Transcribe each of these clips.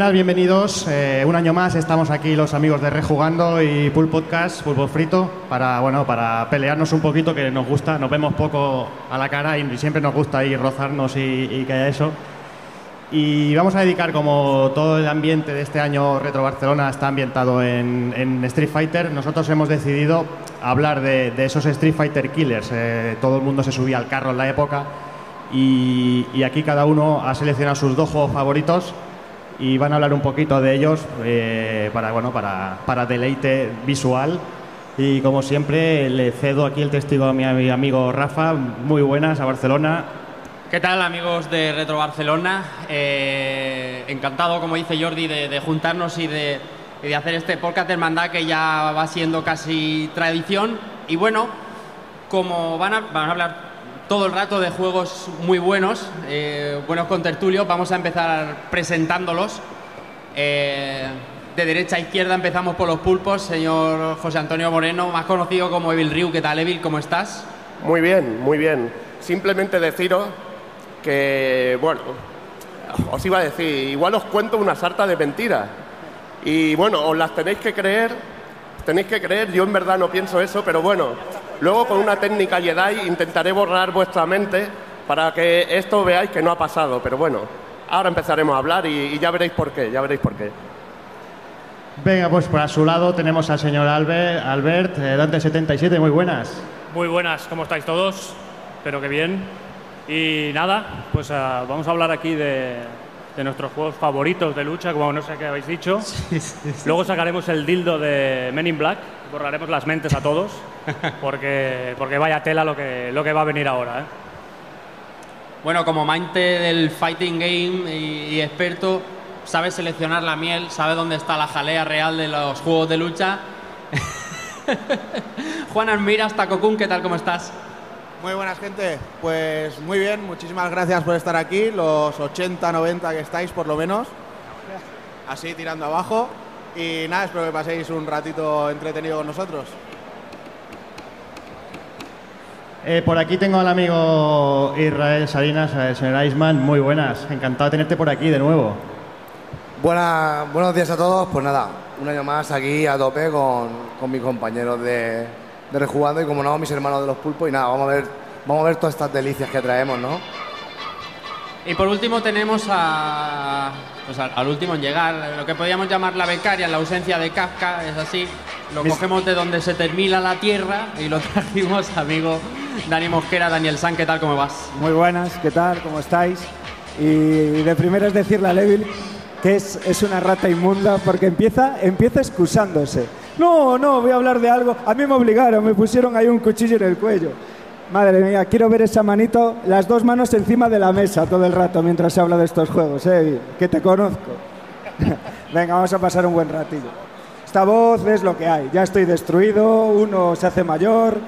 Buenas, bienvenidos. Eh, un año más estamos aquí los amigos de Rejugando y Pool Podcast, Fútbol Frito, para, bueno, para pelearnos un poquito, que nos gusta, nos vemos poco a la cara y siempre nos gusta ir rozarnos y, y que haya eso. Y vamos a dedicar, como todo el ambiente de este año Retro Barcelona está ambientado en, Street Fighter, nosotros hemos decidido hablar de, de esos Street Fighter Killers. Eh, todo el mundo se subía al carro en la época y, y aquí cada uno ha seleccionado sus dos juegos favoritos y van a hablar un poquito de ellos eh, para, bueno, para, para deleite visual. Y como siempre, le cedo aquí el testigo a mi, amigo Rafa. Muy buenas a Barcelona. ¿Qué tal amigos de Retro Barcelona? Eh, encantado, como dice Jordi, de, de juntarnos y de, y de hacer este podcast hermandad que ya va siendo casi tradición. Y bueno, como van a, van a hablar todo el rato de juegos muy buenos, eh, buenos con tertulios, vamos a empezar presentándolos. Eh, de derecha a izquierda empezamos por los pulpos, señor José Antonio Moreno, más conocido como Evil Ryu. ¿Qué tal, Evil? ¿Cómo estás? Muy bien, muy bien. Simplemente deciros que, bueno, os iba a decir, igual os cuento una sarta de mentiras. Y bueno, os las tenéis que creer, tenéis que creer, yo en verdad no pienso eso, pero bueno, luego con una técnica Jedi intentaré borrar vuestra mente para que esto veáis que no ha pasado. Pero bueno, ahora empezaremos a hablar y, y ya veréis por qué, ya veréis por qué. Venga, pues por a su lado tenemos al señor Albert, Albert eh, Dante77, muy buenas. Muy buenas, ¿cómo estáis todos? Espero que bien. Y nada, pues ah, vamos a hablar aquí de, de nuestros juegos favoritos de lucha, como no sé qué habéis dicho. Luego sacaremos el dildo de Men in Black, borraremos las mentes a todos, porque, porque vaya tela lo que, lo que va a venir ahora. ¿eh? Bueno, como amante del fighting game y, y experto, sabe seleccionar la miel, sabe dónde está la jalea real de los juegos de lucha. Juan Almiras, Tacocún, ¿qué tal? ¿Cómo estás? Muy buenas, gente. Pues muy bien, muchísimas gracias por estar aquí, los 80, 90 que estáis por lo menos. Así tirando abajo. Y nada, espero que paséis un ratito entretenido con nosotros. Eh, por aquí tengo al amigo Israel Salinas, el señor Iceman, muy buenas. Encantado de tenerte por aquí de nuevo. Buena- buenos días a todos. Pues nada, un año más aquí a tope con, con mis compañeros de, de Rejugando y como no, mis hermanos de los pulpos. Y nada, vamos a ver, vamos a ver todas estas delicias que traemos, ¿no? Y por último tenemos a, pues al, al último en llegar, lo que podríamos llamar la becaria, en la ausencia de Kafka, es así. Lo Mis- cogemos de donde se termina la tierra y lo trajimos, amigo Dani Mosquera, Daniel San, ¿qué tal? ¿Cómo vas? Muy buenas, ¿qué tal? ¿Cómo estáis? Y de primero es decirle a Levil que es, es una rata inmunda porque empieza, empieza excusándose. No, no, voy a hablar de algo. A mí me obligaron, me pusieron ahí un cuchillo en el cuello. Madre mía, quiero ver esa manito, las dos manos encima de la mesa todo el rato mientras se habla de estos juegos, ¿eh? Que te conozco. Venga, vamos a pasar un buen ratillo. Esta voz es lo que hay. Ya estoy destruido, uno se hace mayor.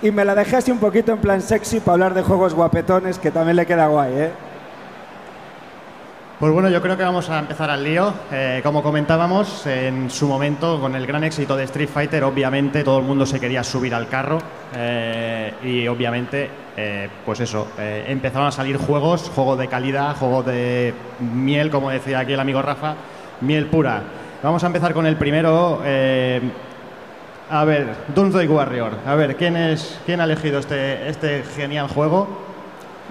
Y me la dejé así un poquito en plan sexy para hablar de juegos guapetones, que también le queda guay, ¿eh? Pues bueno, yo creo que vamos a empezar al lío. Eh, como comentábamos, en su momento, con el gran éxito de Street Fighter, obviamente todo el mundo se quería subir al carro eh, y obviamente, eh, pues eso, empezaron a salir juegos, juegos de calidad, juegos de miel, como decía aquí el amigo Rafa, miel pura. Vamos a empezar con el primero. a ver, Doomsday Warrior. A ver, ¿quién, es, quién ha elegido este, este genial juego?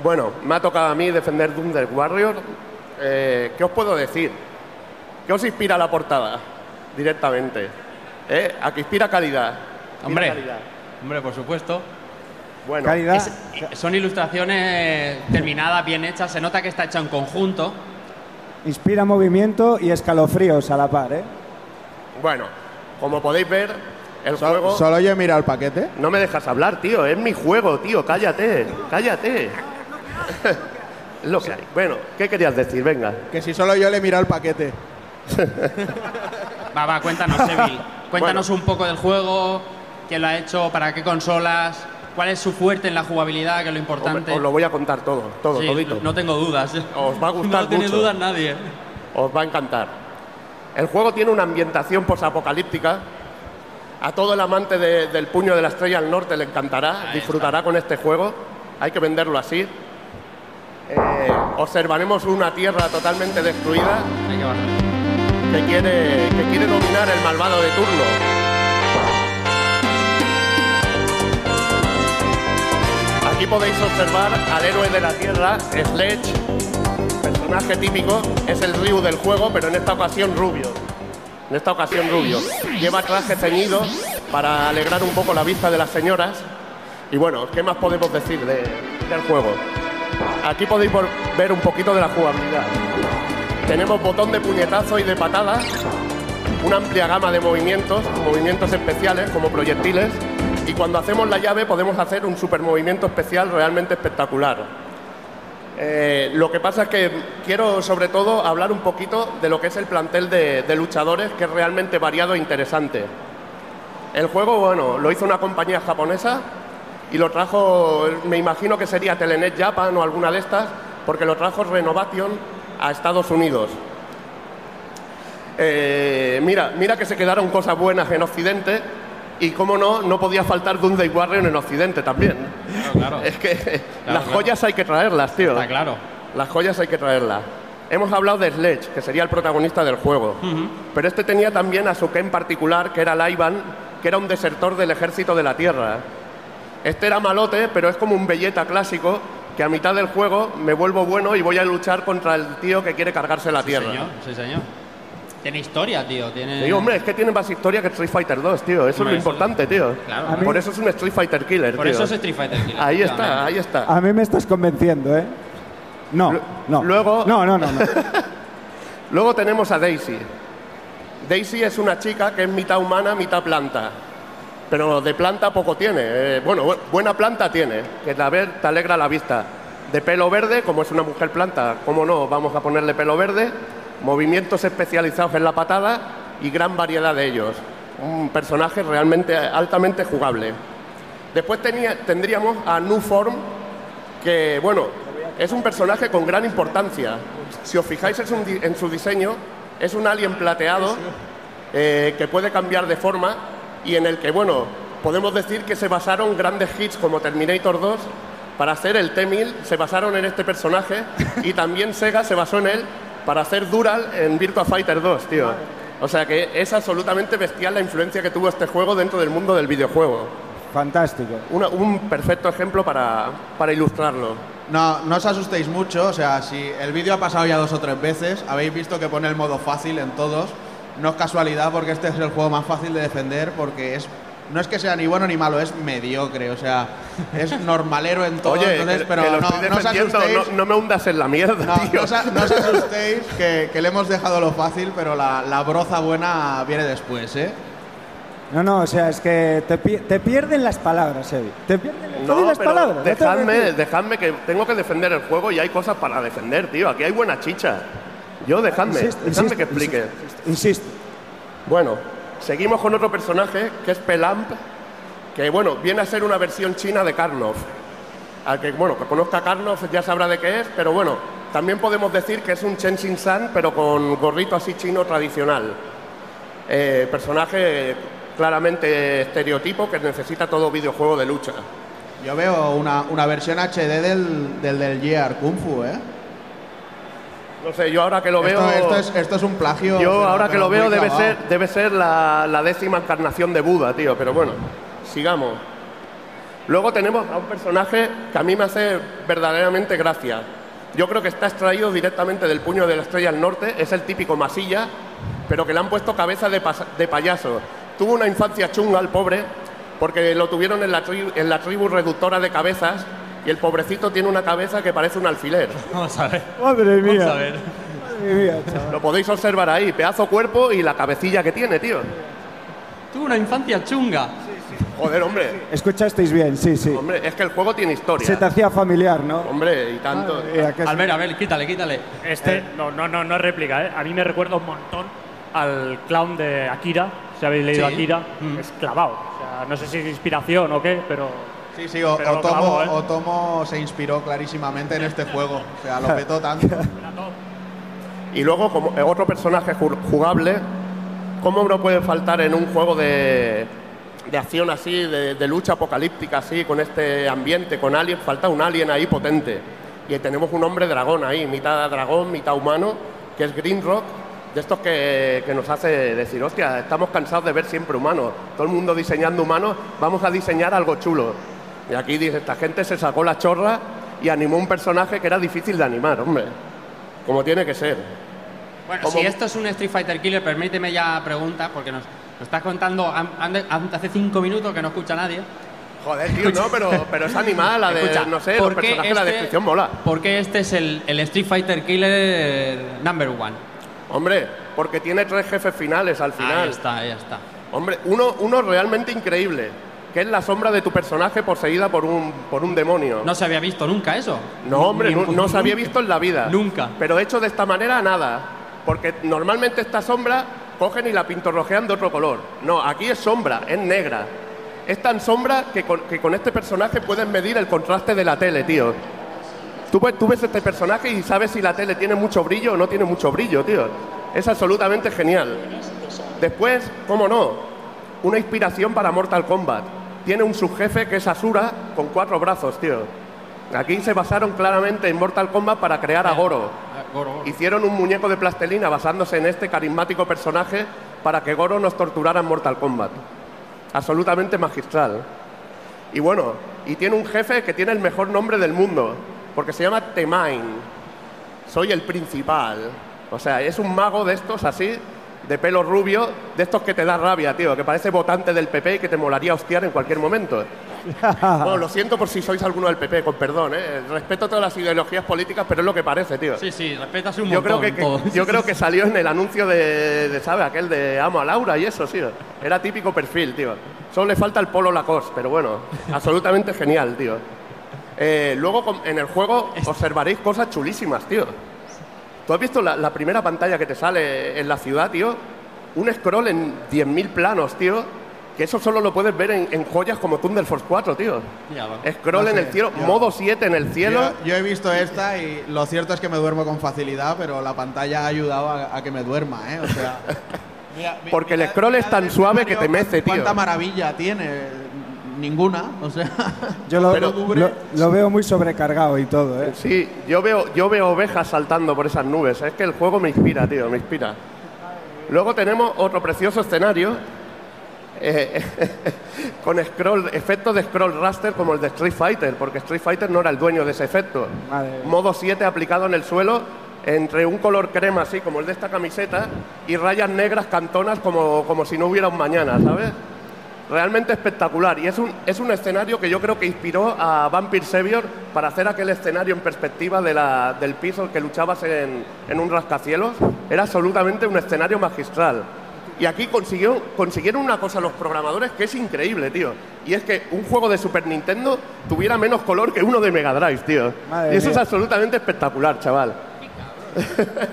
Bueno, me ha tocado a mí defender Doom del Warrior. Eh, ¿Qué os puedo decir? ¿Qué os inspira la portada? Directamente. ¿Eh? ¿A que inspira calidad? Inspira Hombre, calidad. hombre, por supuesto. Bueno, Calidad. Es- son ilustraciones terminadas, bien hechas. Se nota que está hecha en conjunto. Inspira movimiento y escalofríos a la par, ¿eh? bueno, como podéis ver, el Solo, juego... solo yo he mirado el paquete. No me dejas hablar, tío. Es mi juego, tío. Cállate, cállate. es lo que hay. Bueno, ¿qué querías decir? Venga. Que si solo yo le he mirado el paquete. Va, va, cuéntanos, Seville. Cuéntanos un poco del juego, quién lo ha hecho, para qué consolas, cuál es su fuerte en la jugabilidad, que es lo importante. Os lo voy a contar todo, todo, Sí, todito. no tengo dudas. Os va a gustar No tiene mucho. dudas nadie. Os va a encantar. El juego tiene una ambientación posapocalíptica. A todo el amante de- del puño de la estrella al norte le encantará, Ahí disfrutará con este juego. Hay que venderlo así. Eh, observaremos una tierra totalmente destruida que quiere, que quiere dominar el malvado de turno. Aquí podéis observar al héroe de la tierra, Sledge, personaje típico, es el Ryu del juego, pero en esta ocasión rubio. En esta ocasión rubio. Lleva traje ceñido para alegrar un poco la vista de las señoras. Y bueno, ¿qué más podemos decir de- del juego? Aquí podéis ver un poquito de la jugabilidad. Tenemos botón de puñetazo y de patada, una amplia gama de movimientos, movimientos especiales como proyectiles, y cuando hacemos la llave podemos hacer un super movimiento especial realmente espectacular. Eh, lo que pasa es que quiero sobre todo hablar un poquito de lo que es el plantel de luchadores, que es realmente variado e interesante. El juego, bueno, lo hizo una compañía japonesa y lo trajo, me imagino que sería Telenet Japan o alguna de estas, porque lo trajo Renovation a Estados Unidos. Eh, mira, mira que se quedaron cosas buenas en Occidente y, como no, no podía faltar Dundee Warrior en Occidente también. Claro, claro. Es que las joyas hay que traerlas, tío. Está claro. Las joyas hay que traerlas. Hemos hablado de Sledge, que sería el protagonista del juego. Pero este tenía también a su en particular, que era Laivan, que era un desertor del ejército de la Tierra. Este era malote, pero es como un belleta clásico, que a mitad del juego me vuelvo bueno y voy a luchar contra el tío que quiere cargarse la Sí, Tierra. señor. Sí, señor. Tiene historia, tío. Tiene... Digo, hombre, es que tiene más historia que Street Fighter 2, tío. Eso Hombre, es eso- lo importante, tío. Claro. Mí- Por eso es un Street Fighter Killer, Por tío. eso es Street Fighter Killer, Ahí está, ahí está. A mí me estás convenciendo, ¿eh? No, no. luego- No, no, no. no. Luego tenemos a Daisy. Daisy es una chica que es mitad humana, mitad planta. Pero de planta poco tiene. Eh, bueno, bu- buena planta tiene, que la ver te alegra la vista. De pelo verde, como es una mujer planta, ¿cómo no? Vamos a ponerle pelo verde. Movimientos especializados en la patada y gran variedad de ellos. Un personaje realmente altamente jugable. Después tenía- tendríamos a New Form, que bueno, es un personaje con gran importancia. Si os fijáis es un en su diseño, es un alien plateado eh, que puede cambiar de forma y en el que, bueno, podemos decir que se basaron grandes hits como Terminator 2 para hacer el T-1000, se basaron en este personaje y también Sega se basó en él para hacer Dural en Virtua Fighter 2, tío. O sea que es absolutamente bestial la influencia que tuvo este juego dentro del mundo del videojuego. Fantástico. Una- un perfecto ejemplo para, para ilustrarlo. No, no os asustéis mucho, o sea, si el vídeo ha pasado ya dos o tres veces, habéis visto que pone el modo fácil en todos. No es casualidad porque este es el juego más fácil de defender porque es no es que sea ni bueno ni malo, es mediocre, o sea, es normalero en todo, Oye, entonces, que- pero que lo no, estoy no os defendiendo, asustéis. no, no me hundas en la mierda, No, tío. no os, no os asustéis que, que le hemos dejado lo fácil, pero la, la broza buena viene después, ¿eh? No, no, o sea, es que te, te pierden las palabras, Evi. Te pierden di las pero palabras. dejadme, dejadme que tengo que defender el juego y hay cosas para defender, tío. Aquí hay buena chicha. Yo dejadme, dejadme que explique. insisto, Insisto. Bueno, seguimos con otro personaje que es Pelamp, que bueno, viene a ser una versión china de Karnov. Al que, bueno, que conozca a Karnov ya sabrá de qué es, pero bueno, también podemos decir que es un Chen Xin San, pero con gorrito así chino tradicional. Eh, personaje claramente estereotipo que necesita todo videojuego de lucha. Yo veo una, una versión HD del, del del Gear Kung Fu, ¿eh? No sé, yo ahora que lo veo. esto es, esto es un plagio. Yo pero- ahora que lo veo debe clavado. ser, debe ser la, la décima encarnación de Buda, tío, pero bueno, sigamos. Luego tenemos a un personaje que a mí me hace verdaderamente gracia. Yo creo que está extraído directamente del puño de la estrella del norte, es el típico masilla, pero que le han puesto cabeza de, de payaso. Tuvo una infancia chunga el pobre porque lo tuvieron en la, tri- en la tribu reductora de cabezas y el pobrecito tiene una cabeza que parece un alfiler. Vamos a ver. Madre mía. Vamos a ver. Madre mía, chaval. Lo podéis observar ahí, pedazo cuerpo y la cabecilla que tiene, tío. Tuvo una infancia chunga. Joder, hombre. Escuchasteis bien, sí, sí. Hombre, es que el juego tiene historia. Se te hacía familiar, ¿no? Hombre, y tanto. Mía, que- Albert, a ver, quítale, quítale. Este, no, no, no, no es réplica, ¿eh? A mí me recuerda un montón al clown de Akira, si habéis leído Sí. Akira, Mm. es clavado. O sea, no sé si es inspiración o qué, pero Sí, sí, o- Otomo, ¿eh? Otomo se inspiró clarísimamente en este juego. O sea, lo petó tanto. Y luego, como eh, otro personaje ju- jugable, ¿cómo no puede faltar en un juego de, de acción así, de, de lucha apocalíptica así, con este ambiente, con alien? Falta un alien ahí potente. Y tenemos un hombre dragón ahí, mitad dragón, mitad humano, que es Green Rock, de estos que, que nos hace decir, hostia, estamos cansados de ver siempre humanos. Todo el mundo diseñando humanos, vamos a diseñar algo chulo. Y aquí dice, esta gente se sacó la chorra y animó un personaje que era difícil de animar, hombre. Como tiene que ser. Bueno, ¿Cómo? si esto es un Street Fighter Killer, permíteme ya pregunta, porque nos, nos estás contando an- an- an- hace cinco minutos que no escucha nadie. Joder, tío, no, pero, pero es animal, la de, Escucha, no sé, ¿por los personajes, la este- descripción mola. ¿Por qué este es el, el Street Fighter Killer number one? Hombre, porque tiene tres jefes finales al Ahí final. está, ahí está. Hombre, uno, uno realmente increíble, que es la sombra de tu personaje poseída por un, por un demonio. No se había visto nunca eso. No, hombre, no, no se había visto en la vida. Nunca. Pero hecho de esta manera, nada. Porque normalmente esta sombra cogen y la pintorrojean de otro color. No, aquí es sombra, es negra. Es tan sombra que con, que con este personaje puedes medir el contraste de la tele, tío. Tú, ves- tú ves este personaje y sabes si la tele tiene mucho brillo o no tiene mucho brillo, tío. Es absolutamente genial. Después, cómo no, una inspiración para Mortal Kombat. Tiene un subjefe que es Asura con cuatro brazos, tío. Aquí se basaron claramente en Mortal Kombat para crear a Goro. Ah. Hicieron un muñeco de plastelina basándose en este carismático personaje para que Goro nos torturara en Mortal Kombat. Absolutamente magistral. Y bueno, y tiene un jefe que tiene el mejor nombre del mundo, porque se llama Temain. Soy el principal. O sea, es un mago de estos así, de pelo rubio, de estos que te da rabia, tío, que parece votante del PP y que te molaría hostiar en cualquier momento. Bueno, lo siento por si sois alguno del PP, con perdón, ¿eh? Respeto todas las ideologías políticas, pero es lo que parece, tío. Sí, sí, respetas un Yo creo montón. que, que- todo. yo creo que salió en el anuncio de, de, ¿sabe? Aquel de Amo a Laura y eso, tío. Era típico perfil, tío. Solo le falta el polo Lacoste, pero bueno, absolutamente genial, tío. Eh, luego en el juego observaréis cosas chulísimas, tío. ¿Tú has visto la, la primera pantalla que te sale en la ciudad, tío? Un scroll en 10.000 planos, tío. Que eso solo lo puedes ver en, en joyas como Thunder Force 4, tío. Ya. Scroll No en sé, el cielo, yo- modo 7 en el cielo. Yo, yo he visto esta y lo cierto es que me duermo con facilidad, pero la pantalla ha ayudado a, a que me duerma, ¿eh? O sea. mira- mi- Porque el mira- scroll es mira tan el suave que te mece, tío. ¿Cuánta maravilla tiene? Ninguna, o sea. Yo lo, Pero- lo- lo veo muy sobrecargado y todo, ¿eh? Sí, yo veo, yo veo ovejas saltando por esas nubes. Es que el juego me inspira, tío, me inspira. Luego tenemos otro precioso escenario eh, con scroll, efecto de scroll raster como el de Street Fighter, porque Street Fighter no era el dueño de ese efecto. Madre. Modo 7 aplicado en el suelo entre un color crema así como el de esta camiseta y rayas negras cantonas como, como si no hubiera un mañana, ¿sabes? Realmente espectacular. Y es un, es un escenario que yo creo que inspiró a Vampire Savior para hacer aquel escenario en perspectiva de la- del piso que luchabas en, en un rascacielos. Era absolutamente un escenario magistral. Y aquí consiguió, consiguieron una cosa los programadores que es increíble, tío. Y es que un juego de Super Nintendo tuviera menos color que uno de Mega Drive, tío. Madre y eso mía. es absolutamente espectacular, chaval.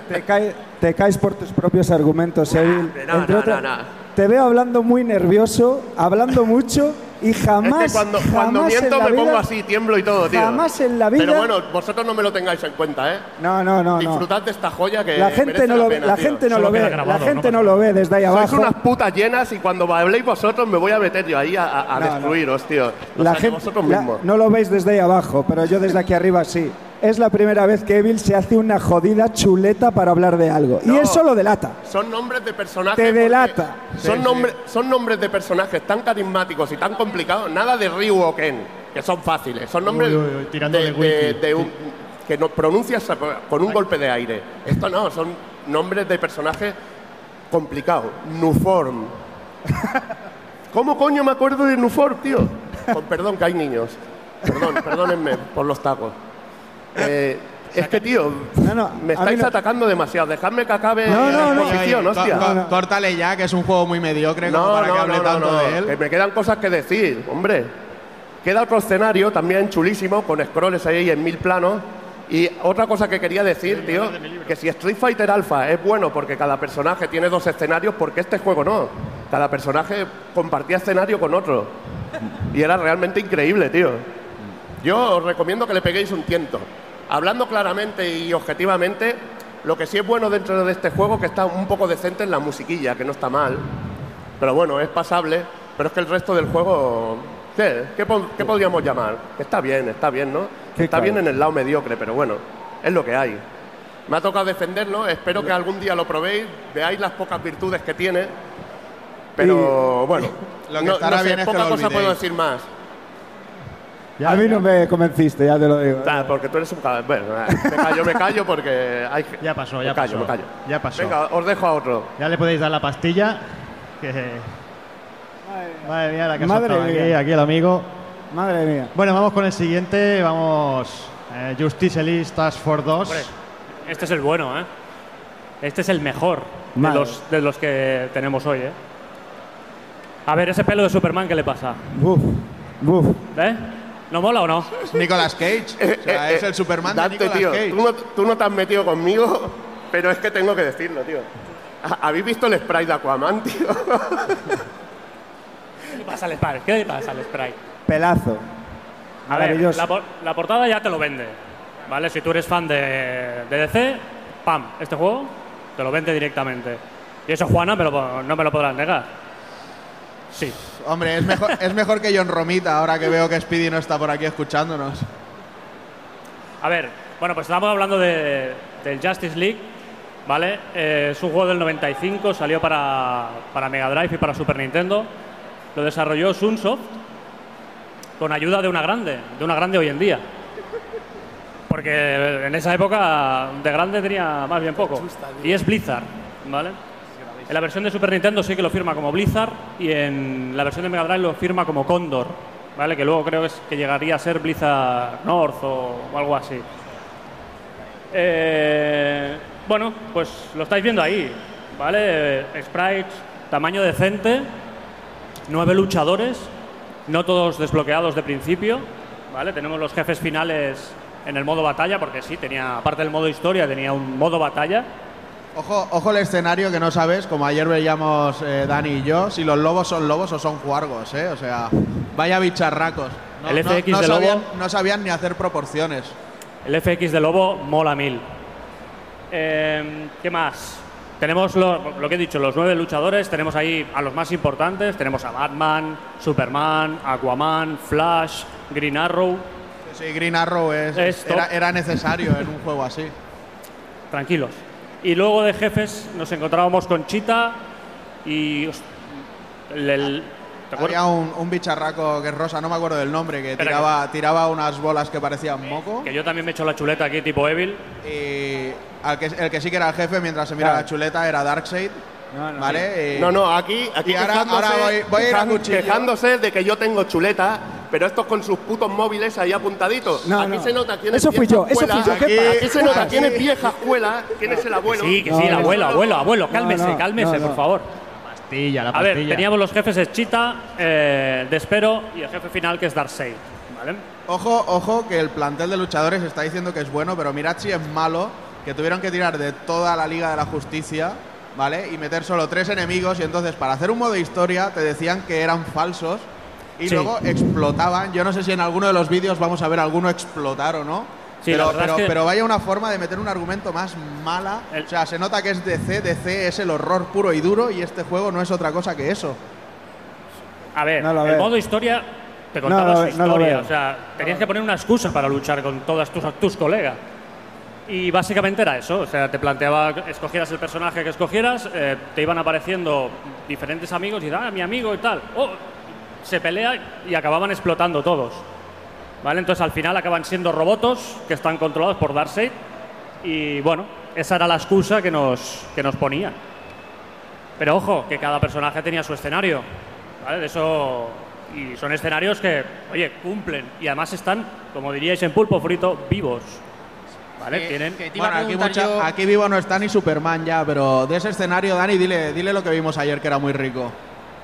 Te, cae- te caes por tus propios argumentos, Evil. no, Entre no, otras- no, no. Te veo hablando muy nervioso, hablando mucho y jamás. es que cuando, cuando jamás miento en la me pongo vida- así, tiemblo y todo, tío. Jamás en la vida. Pero bueno, vosotros no me lo tengáis en cuenta, ¿eh? No, no, no. Disfrutad de esta joya que La gente no la lo, pena, la gente no lo ve. grabado, la gente no no lo ve desde ahí Sois abajo. unas putas llenas y cuando habléis vosotros me voy a meter yo ahí a, a- a No, no. destruiros, tío. O La sea, gente vosotros la- mismos. no lo veis desde ahí abajo, pero yo desde aquí arriba sí. Es la primera vez que Evil se hace una jodida chuleta para hablar de algo. Y No. eso lo delata. Son nombres de personajes. Te delata. Son, nombres, son nombres de personajes tan carismáticos y tan complicados. Nada de Ryu o Ken, que son fáciles. Son nombres Uy, uy, uy, tirando de wiki. de un- que no pronuncias con un golpe de aire. Esto no, son nombres de personajes complicados. Nuform. ¿Cómo coño me acuerdo de Nuform, tío? Con perdón, que hay niños. Perdón, perdónenme por los tacos. Eh, es que, tío, No, no, me estáis no- atacando demasiado. Dejadme que acabe No, no, la no. exposición, hostia. có- có- Córtale ya, que es un juego muy mediocre como No, para que no, hable no, tanto no, no, de él. que me quedan cosas que decir, hombre. Queda otro escenario también chulísimo, con scrolls ahí en mil planos. Y otra cosa que quería decir, tío, que si Street Fighter Alpha es bueno porque cada personaje tiene dos escenarios, porque este juego no. Cada personaje compartía escenario con otro. Y era realmente increíble, tío. Yo os recomiendo que le peguéis un tiento. Hablando claramente y objetivamente, lo que sí es bueno dentro de este juego que está un poco decente en la musiquilla, que no está mal. Pero bueno, es pasable. Pero es que el resto del juego, ¿qué? ¿Qué, po- qué podríamos llamar? Está bien, está bien, ¿no? ¿Qué Está bien en el lado mediocre, pero bueno, es lo que hay. Me ha tocado defenderlo, espero que algún día lo probéis, veáis las pocas virtudes que tiene. Pero bueno, Lo que no, estará no sé, bien es que poca lo cosa puedo decir más. A mí no me convenciste, ya te lo digo. Porque tú eres un cabrón. Bueno, me callo, me callo porque hay que- Ya pasó, me ya callo, pasó. me callo. Ya pasó. Venga, os dejo a otro. Ya le podéis dar la pastilla. Que... Madre mía, la que ha Madre soltado aquí, mía. aquí el amigo. Madre mía. Bueno, vamos con el siguiente. Vamos. eh, Justice Elite Task Force 2. Hombre, este es el bueno, ¿eh? Este es el mejor de los, de los que tenemos hoy, ¿eh? A ver, ese pelo de Superman, ¿qué le pasa? Buf, buf. ¿Eh? ¿No mola o no? Es Nicolas Cage. O sea, es el Superman de Dante, Nicolas tío, Cage. tú no, tú no te has metido conmigo, pero es que tengo que decirlo, tío. ¿Ha- ¿Habéis visto el spray de Aquaman, tío? ¿Qué le pasa al spray? ¿Qué le pasa al spray? Pelazo. A ver, Maravilloso. la, por- la portada ya te lo vende, ¿vale? Si tú eres fan de, de DC, ¡pam! Este juego te lo vende directamente. Y eso, Juana, me lo- no me lo podrás negar. Sí. Hombre, es mejor, es mejor que John Romita, ahora que veo que Speedy no está por aquí escuchándonos. A ver, bueno, pues estamos hablando de, del Justice League, ¿vale? Eh, es un juego del 95, salió para, para Mega Drive y para Super Nintendo. Lo desarrolló Sunsoft con ayuda de una grande, de una grande hoy en día. Porque en esa época de grande tenía más bien poco. Y es Blizzard, ¿vale? En la versión de Super Nintendo sí que lo firma como Blizzard y en la versión de Mega Drive lo firma como Condor, ¿vale? Que luego creo que, es- que llegaría a ser Blizzard North o, o algo así. Eh, bueno, pues lo estáis viendo ahí, ¿vale? Sprites, tamaño decente, nueve luchadores, no todos desbloqueados de principio, ¿vale? Tenemos los jefes finales en el modo batalla, porque sí, tenía, aparte del modo historia, tenía un modo batalla. Ojo, ojo el escenario que no sabes, como ayer veíamos eh, Dani y yo, si los lobos son lobos o son juargos, ¿eh? O sea, vaya bicharracos. No, El FX no de sabían, lobo. no sabían ni hacer proporciones. El FX de Lobo mola mil. Eh, ¿Qué más? Tenemos lo, lo que he dicho, los nueve luchadores, tenemos ahí a los más importantes, tenemos a Batman, Superman, Aquaman, Flash, Green Arrow, Sí, Green Arrow es, Es top. era, era necesario en un juego así. tranquilos. Y luego de jefes nos encontrábamos con Cheetah y... el- el- ¿te? Había un, un bicharraco que es rosa, no me acuerdo del nombre, que Espera, tiraba, tiraba unas bolas que parecían moco. Que yo también me he hecho la chuleta aquí tipo Evil. Y al que, el que sí que era el jefe mientras se mira Claro. la chuleta era Darkseid. No, no, ¿Vale? Y- No, no, aquí, aquí Y ahora- quejándose, ahora voy- voy a ir a cuchillo. quejándose de que yo tengo chuleta, pero estos con sus putos móviles ahí apuntaditos. No, aquí no. se nota quién es Eso fui vieja yo, eso escuela. fui yo, ¿qué Aquí, aquí se nota quién es vieja escuela, quién es el abuelo. Sí, que No, sí, el abuelo, no. abuelo, abuelo, cálmese, no, cálmese, no, no. por favor. Pastilla, la A ver, pastilla. teníamos los jefes es Cheetah, eh, Despero y el jefe final que es Darkseid. ¿vale? Ojo, ojo, que el plantel de luchadores está diciendo que es bueno, pero mirad si es malo, que tuvieron que tirar de toda la Liga de la Justicia, ¿vale? Y meter solo tres enemigos y entonces para hacer un modo historia te decían que eran falsos y Sí. luego explotaban. Yo no sé si en alguno de los vídeos vamos a ver alguno explotar o no. Sí, pero, pero, es que- pero vaya una forma de meter un argumento más mala. El- O sea, se nota que es DC, DC es el horror puro y duro y este juego no es otra cosa que eso. A ver, No el modo historia te No contaba su no lo historia. veo. o sea, tenías que poner una excusa para luchar con todas tus, tus colegas. Y básicamente era eso. O sea, te planteaba, escogieras el personaje que escogieras, eh, te iban apareciendo diferentes amigos y ah, mi amigo y tal. Oh, se pelea y acababan explotando todos. ¿Vale? Entonces al final acaban siendo robotos que están controlados por Darkseid. Y bueno, esa era la excusa que nos, que nos ponían. Pero ojo, que cada personaje tenía su escenario. ¿vale? De eso. Y son escenarios que, oye, cumplen. Y además están, como diríais en pulpo frito, vivos. ¿Vale? Que- Tienen. que te iba a Bueno, aquí, preguntar mucha- yo- aquí vivo no está ni Superman ya, pero de ese escenario, Dani, dile, dile lo que vimos ayer que era muy rico.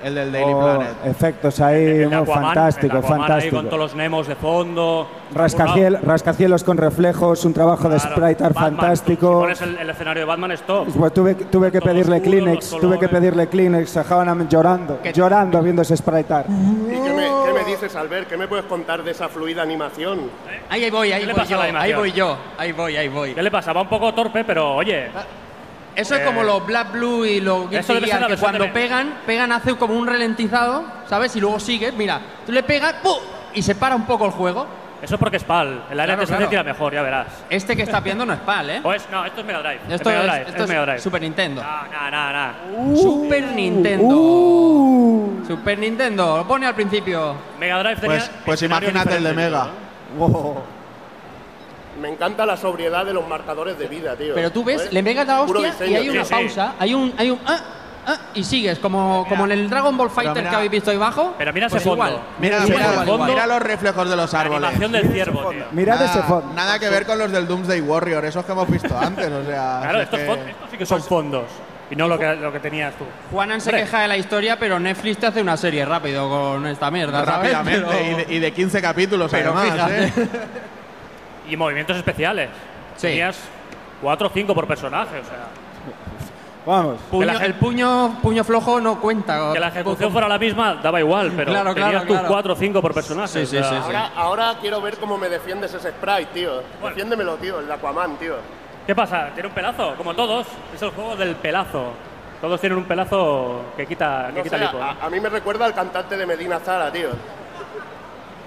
El del Daily Oh, Planet. efectos ahí, el de oh, Aquaman, fantástico, el de Aquaman ahí fantástico. con todos los Nemos de fondo. Rascaciel- rascacielos con reflejos, un trabajo de Claro, sprite art Batman, fantástico. Si pones el, el escenario de Batman es top. Pues tuve, tuve que pedirle oscuro, Kleenex, tuve que pedirle Kleenex, dejaban llorando, Que- llorando viendo ese sprite art. ¿Y qué me, qué me dices, Albert? ¿Qué me puedes contar de esa fluida animación? Ahí, ahí voy, ahí ¿Qué voy a yo, ahí voy yo, ahí voy, ahí voy. ¿Qué le pasa? Va un poco torpe, pero oye. Eso es como los Black Blue y los Guilty Gear, que cuando pegan, pegan hace como un ralentizado, ¿sabes? Y luego sigues, mira, tú le pegas ¡pum! y se para un poco el juego. Eso es porque es PAL. El área Claro, de se claro. tira mejor, ya verás. Este que estás viendo no es PAL, ¿eh? Pues no, esto es Mega Drive. Esto es Mega es, Drive. esto es Mega Drive. Super Nintendo. No, no, no, no. Super Nintendo. Uh, Super Nintendo, lo pone al principio. Mega Drive tenía. Pues, pues imagínate el de Mega. ¿no? wow. Me encanta la sobriedad de los marcadores de vida, tío. Pero tú ves, ¿Sabes? le pegas la hostia y diseño, hay tío. una Sí, sí. pausa, hay un, hay un ah, ah, y sigues, como, como en el Dragon Ball Fighter mira- que habéis visto ahí abajo. Pero mira ese pues fondo. igual. Mira, mira, igual, igual. mira los reflejos de los La árboles. animación del ciervo, tío. Mirad Nada- ese fondo. Nada que ver con los del Doomsday Warrior, esos que hemos visto antes, o sea. Claro, estos, que- estos sí que son fondos. Y no lo que, lo que tenías tú. Juanan se queja de la historia, pero Netflix te hace una serie rápido con esta mierda. ¿sabes? rápidamente Pero- y, de, y de 15 capítulos Pero además, fíjate. ¿eh? Y movimientos especiales. Sí. Tenías 4 o 5 por personaje, o sea. Vamos. Puño- el puño, puño flojo no cuenta. Que la ejecución fuera la misma daba igual, pero Claro, claro, tenías tus claro. 4 o 5 por personaje. Sí, sí, o sea, sí, sí. Ahora, ahora quiero ver cómo me defiendes ese sprite, tío. Defiéndemelo, tío, el Aquaman, tío. ¿Qué pasa? Tiene un pelazo, como todos. Es el juego del pelazo. Todos tienen un pelazo que quita, que No quita sé, lipo. ¿no? a, a mí me recuerda al cantante de Medina Zara, tío.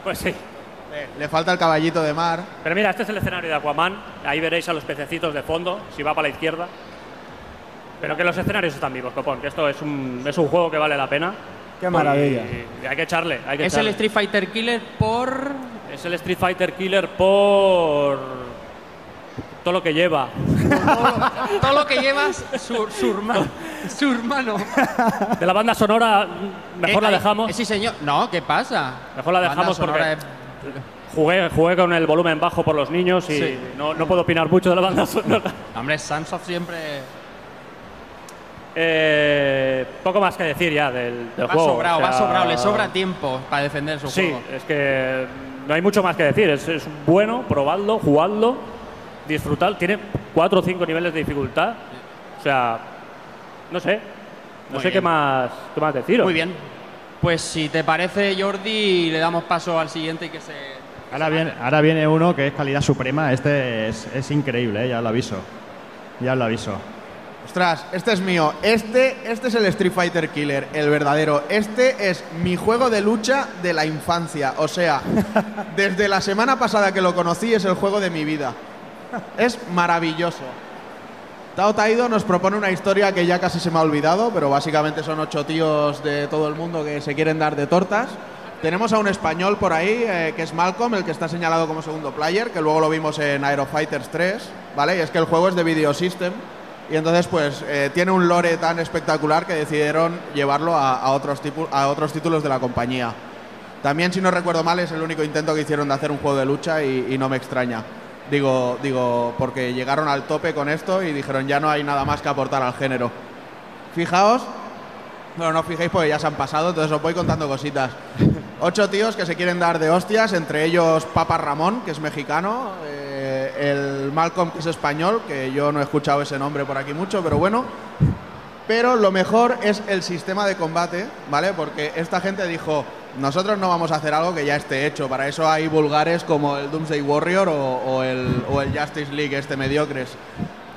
Pues sí. Le falta el caballito de mar. Pero mira, este es el escenario de Aquaman. Ahí veréis a los pececitos de fondo, si va para la izquierda. Pero que los escenarios están vivos, copón. Que esto es un, es un juego que vale la pena. Qué maravilla. Y hay que echarle, hay que Es el. Street Fighter Killer por. Es el Street Fighter Killer por todo lo que lleva. Todo lo que llevas, su, su hermano. Su hermano. De la banda sonora, mejor Eh, la ahí- dejamos. eh, sí, señor. No, ¿qué pasa? Mejor la dejamos porque es- jugué, jugué con el volumen bajo por los niños y Sí. no, no puedo opinar mucho de la banda sonora. Hombre, Sunsoft siempre. Eh, poco más que decir ya del, del Va juego. sobrado, o sea, va sobrado. Le sobra tiempo para defender su Sí, juego. es que no hay mucho más que decir. Es, es bueno, probadlo, jugadlo, disfrutad. Tiene cuatro o cinco niveles de dificultad. O sea, no sé. No Muy sé qué más, qué más deciros. Muy bien. Pues si te parece, Jordi, le damos paso al siguiente y que se. Ahora viene, ahora viene uno que es calidad suprema. Este es, es increíble, ¿eh? ya os lo aviso. Ya os lo aviso. Ostras, este es mío. Este, este es el Street Fighter Killer, el verdadero. Este es mi juego de lucha de la infancia. O sea, desde la semana pasada que lo conocí es el juego de mi vida. Es maravilloso. Tao Taido nos propone una historia que ya casi se me ha olvidado, pero básicamente son ocho tíos de todo el mundo que se quieren dar de tortas. Tenemos a un español por ahí, eh, que es Malcolm, el que está señalado como segundo player, que luego lo vimos en Aero Fighters 3, ¿vale? Y es que el juego es de Video System. Y entonces, pues, eh, tiene un lore tan espectacular que decidieron llevarlo a, otros títulos de la compañía. También, si no recuerdo mal, es el único intento que hicieron de hacer un juego de lucha y no me extraña. Digo, digo, porque llegaron al tope con esto y dijeron ya no hay nada más que aportar al género. Fijaos, bueno, no os fijéis porque ya se han pasado, entonces os voy contando cositas. Ocho tíos que se quieren dar de hostias, entre ellos Papa Ramón, que es mexicano, eh, el Malcolm, que es español, que yo no he escuchado ese nombre por aquí mucho, pero bueno. Pero lo mejor es el sistema de combate, ¿vale? Porque esta gente dijo, nosotros no vamos a hacer algo que ya esté hecho. Para eso hay vulgares como el Doomsday Warrior o, o el, o el Justice League, este mediocres.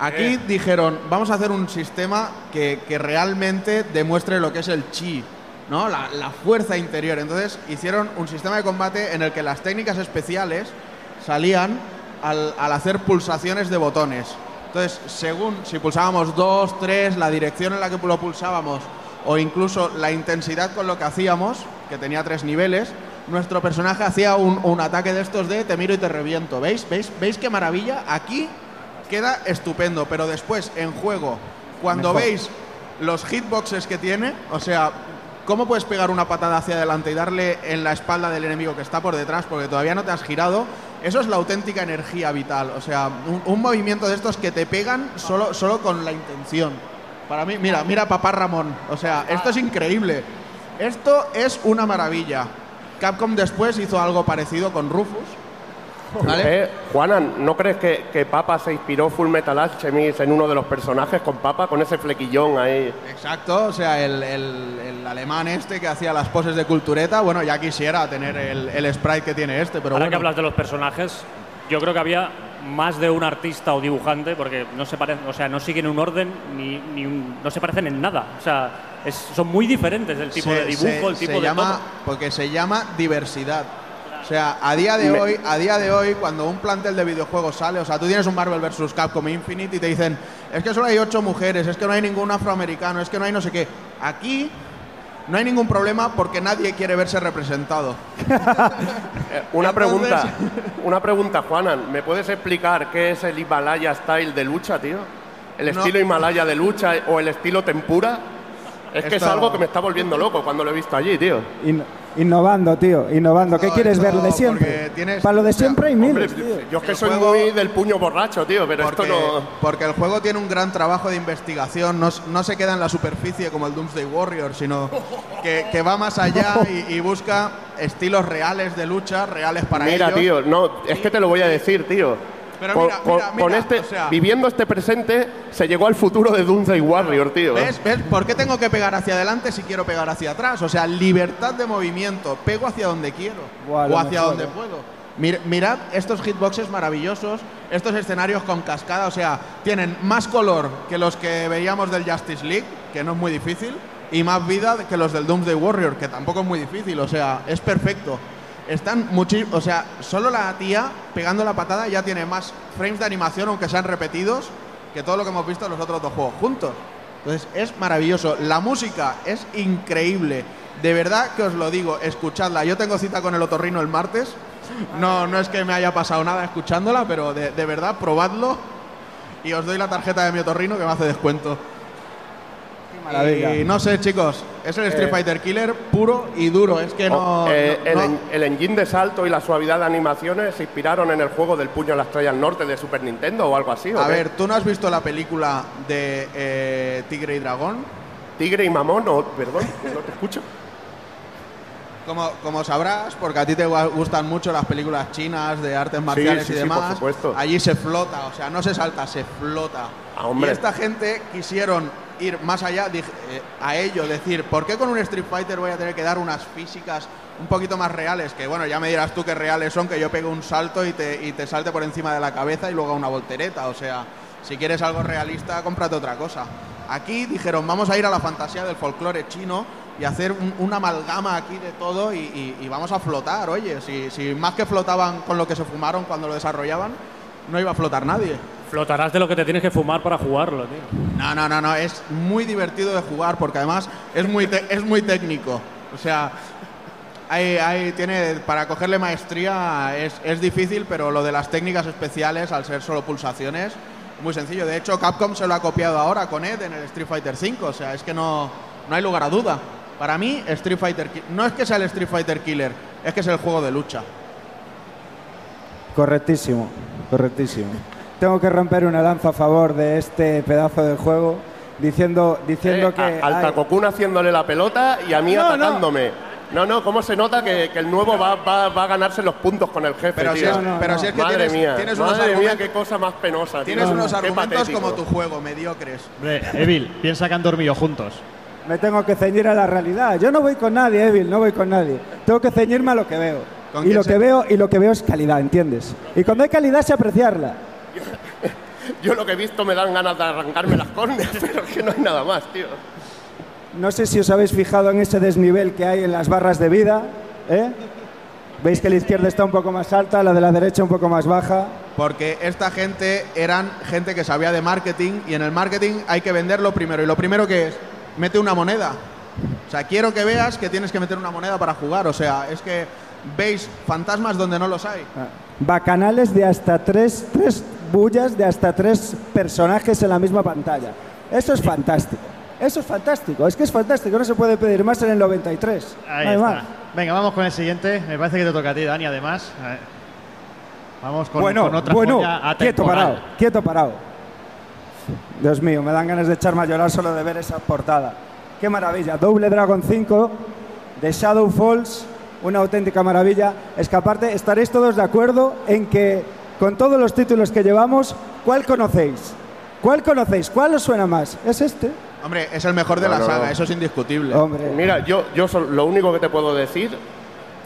Aquí dijeron, vamos a hacer un sistema que, que realmente demuestre lo que es el chi, ¿no? La, la fuerza interior. Entonces hicieron un sistema de combate en el que las técnicas especiales salían al, al hacer pulsaciones de botones. Entonces, según si pulsábamos dos, tres, la dirección en la que lo pulsábamos o incluso la intensidad con lo que hacíamos, que tenía tres niveles, nuestro personaje hacía un, un ataque de estos de te miro y te reviento. ¿Veis? ¿Veis? ¿Veis qué maravilla? Aquí queda estupendo, pero después en juego, cuando Mejor. veis los hitboxes que tiene, o sea, ¿cómo puedes pegar una patada hacia adelante y darle en la espalda del enemigo que está por detrás porque todavía no te has girado? Eso es la auténtica energía vital. O sea, un, movimiento de estos que te pegan solo, solo con la intención. Para mí, mira, mira papá Ramón. O sea, esto es increíble. Esto es una maravilla. Capcom después hizo algo parecido con Rufus. ¿Vale? Eh, Juana, ¿no crees que, que Papa se inspiró Full Metal Alchemist en uno de los personajes con Papa, con ese flequillón ahí? Exacto, o sea, el, el- el alemán este que hacía las poses de cultureta, bueno, ya quisiera tener el, el sprite que tiene este, pero Ahora bueno. que hablas de los personajes, yo creo que había más de un artista o dibujante, porque no se parecen, o sea, no siguen un orden ni, ni un- no se parecen en nada. O sea, es- son muy diferentes el tipo se- de dibujo, se- el tipo se de llama, todo. Porque se llama diversidad. O sea, a día de Me- hoy, a día de hoy, cuando un plantel de videojuegos sale, o sea, tú tienes un Marvel vs. Capcom Infinite y te dicen, es que solo hay ocho mujeres, es que no hay ningún afroamericano, es que no hay no sé qué. Aquí no hay ningún problema porque nadie quiere verse representado. Una Entonces- pregunta, una pregunta, Juana, ¿me puedes explicar qué es el Himalaya Style de lucha, tío? ¿El No. estilo Himalaya de lucha o el estilo tempura? Es que es algo que me está volviendo loco cuando lo he visto allí, tío. In- innovando, tío, innovando. ¿Qué No, quieres ver? Lo de siempre. tienes- Para lo de o sea, siempre hay Hombre, miles, tío. yo es que El soy juego- muy del puño borracho, tío, pero Porque, esto no... porque el juego tiene un gran trabajo de investigación, no, se queda en la superficie como el Doomsday Warrior, sino que, que va más allá y, y busca estilos reales de lucha, reales para Mira, ellos. tío, no, es que te lo voy a decir, tío. Pero con, mira, con- mira, con mira, este, o sea- viviendo este presente, se llegó al futuro de Doomsday Warrior, tío. ¿Ves? ¿Ves? ¿Por qué tengo que pegar hacia adelante si quiero pegar hacia atrás? O sea, libertad de movimiento. Pego hacia donde quiero o hacia mejor, donde eh. puedo. Mir- mirad estos hitboxes maravillosos, estos escenarios con cascada, o sea, tienen más color que los que veíamos del Justice League, que no es muy difícil, y más vida que los del Doomsday Warrior, que tampoco es muy difícil, o sea, es perfecto. Están muchísimo, o sea, solo la tía pegando la patada ya tiene más frames de animación, aunque sean repetidos, que todo lo que hemos visto en los otros dos juegos juntos. Entonces es maravilloso. La música es increíble. De verdad que os lo digo, escuchadla. Yo tengo cita con el otorrino el martes. No, no es que me haya pasado nada escuchándola, pero de, de verdad, probadlo. Y os doy la tarjeta de mi otorrino que me hace descuento. Maravilla. Y no sé, chicos, es el Street Fighter Killer puro y duro. Es que no. Oh, eh, no- el, no- el engine de salto y la suavidad de animaciones se inspiraron en el juego del puño a la estrella del norte de Super Nintendo o algo así. ¿o A qué? ver, ¿tú no has visto la película de eh, Tigre y Dragón? Tigre y mamón, o perdón, no te escucho. Como, como sabrás, porque a ti te gustan mucho las películas chinas de artes marciales sí, y sí, por demás, supuesto. allí se flota, o sea, no se salta, se flota. Ah, hombre. Y esta gente quisieron ir más allá eh, a ello, decir, ¿por qué con un Street Fighter voy a tener que dar unas físicas un poquito más reales? Que bueno, ya me dirás tú que reales son, que yo pegue un salto y te, y te salte por encima de la cabeza y luego una voltereta, o sea, si quieres algo realista, cómprate otra cosa. Aquí dijeron, vamos a ir a la fantasía del folclore chino y hacer un- una amalgama aquí de todo y, y- vamos a flotar. Oye, si más que flotaban con lo que se fumaron cuando lo desarrollaban, no iba a flotar nadie. Flotarás de lo que te tienes que fumar para jugarlo, tío. No, no, no, no, es muy divertido de jugar porque además es muy, te- es muy técnico. O sea, hay, hay- tiene, para cogerle maestría es, es difícil, pero lo de las técnicas especiales, al ser solo pulsaciones, muy sencillo. De hecho, Capcom se lo ha copiado ahora con Ed en el Street Fighter V, o sea, es que no, no hay lugar a duda. Para mí, Street Fighter no es que sea el Street Fighter Killer, es que es el juego de lucha. Correctísimo, correctísimo. Tengo que romper una lanza a favor de este pedazo de juego diciendo, diciendo Eh, que... a- al Takokun haciéndole la pelota y a mí No, no. atacándome. No, no, ¿cómo se nota que, que el nuevo va, va- va a ganarse los puntos con el jefe, Pero si tío? es, No, no, pero no. si es que Madre tienes, mía, tienes unos madre mía, qué cosa más penosa, tío. tienes unos argumentos como tu juego, mediocres. Hombre, Evil, piensa que han dormido juntos. Me tengo que ceñir a la realidad. Yo no voy con nadie, Evil, no voy con nadie. Tengo que ceñirme a lo que veo. ¿Con Y lo se- que veo y lo que veo es calidad, ¿entiendes? Y cuando hay calidad sé apreciarla. Yo lo que he visto me dan ganas de arrancarme las córneas, pero es que no hay nada más, tío. No sé si os habéis fijado en ese desnivel que hay en las barras de vida, ¿eh? Veis que la izquierda está un poco más alta, la de la derecha un poco más baja. Porque esta gente eran gente que sabía de marketing y en el marketing hay que venderlo primero. Y lo primero que es, mete una moneda. O sea, quiero que veas que tienes que meter una moneda para jugar. O sea, es que veis fantasmas donde no los hay. Bacanales de hasta tres, tres bullas de hasta tres personajes en la misma pantalla. Eso es fantástico. Eso es fantástico, es que es fantástico, no se puede pedir más en el 93. Ahí no está. más. Venga, vamos con el siguiente. Me parece que te toca a ti, Dani, además. Vamos con, bueno, con otra bueno, joya quieto parado, quieto parado. Dios mío, me dan ganas de echarme a llorar solo de ver esa portada. Qué maravilla, Double Dragon 5 de Shadow Falls, una auténtica maravilla. Es que aparte estaréis todos de acuerdo en que con todos los títulos que llevamos, ¿cuál conocéis? ¿Cuál conocéis? ¿Cuál os suena más? ¿Es este? Hombre, es el mejor de la saga, eso es indiscutible. Hombre, Mira, yo, yo sol- lo único que te puedo decir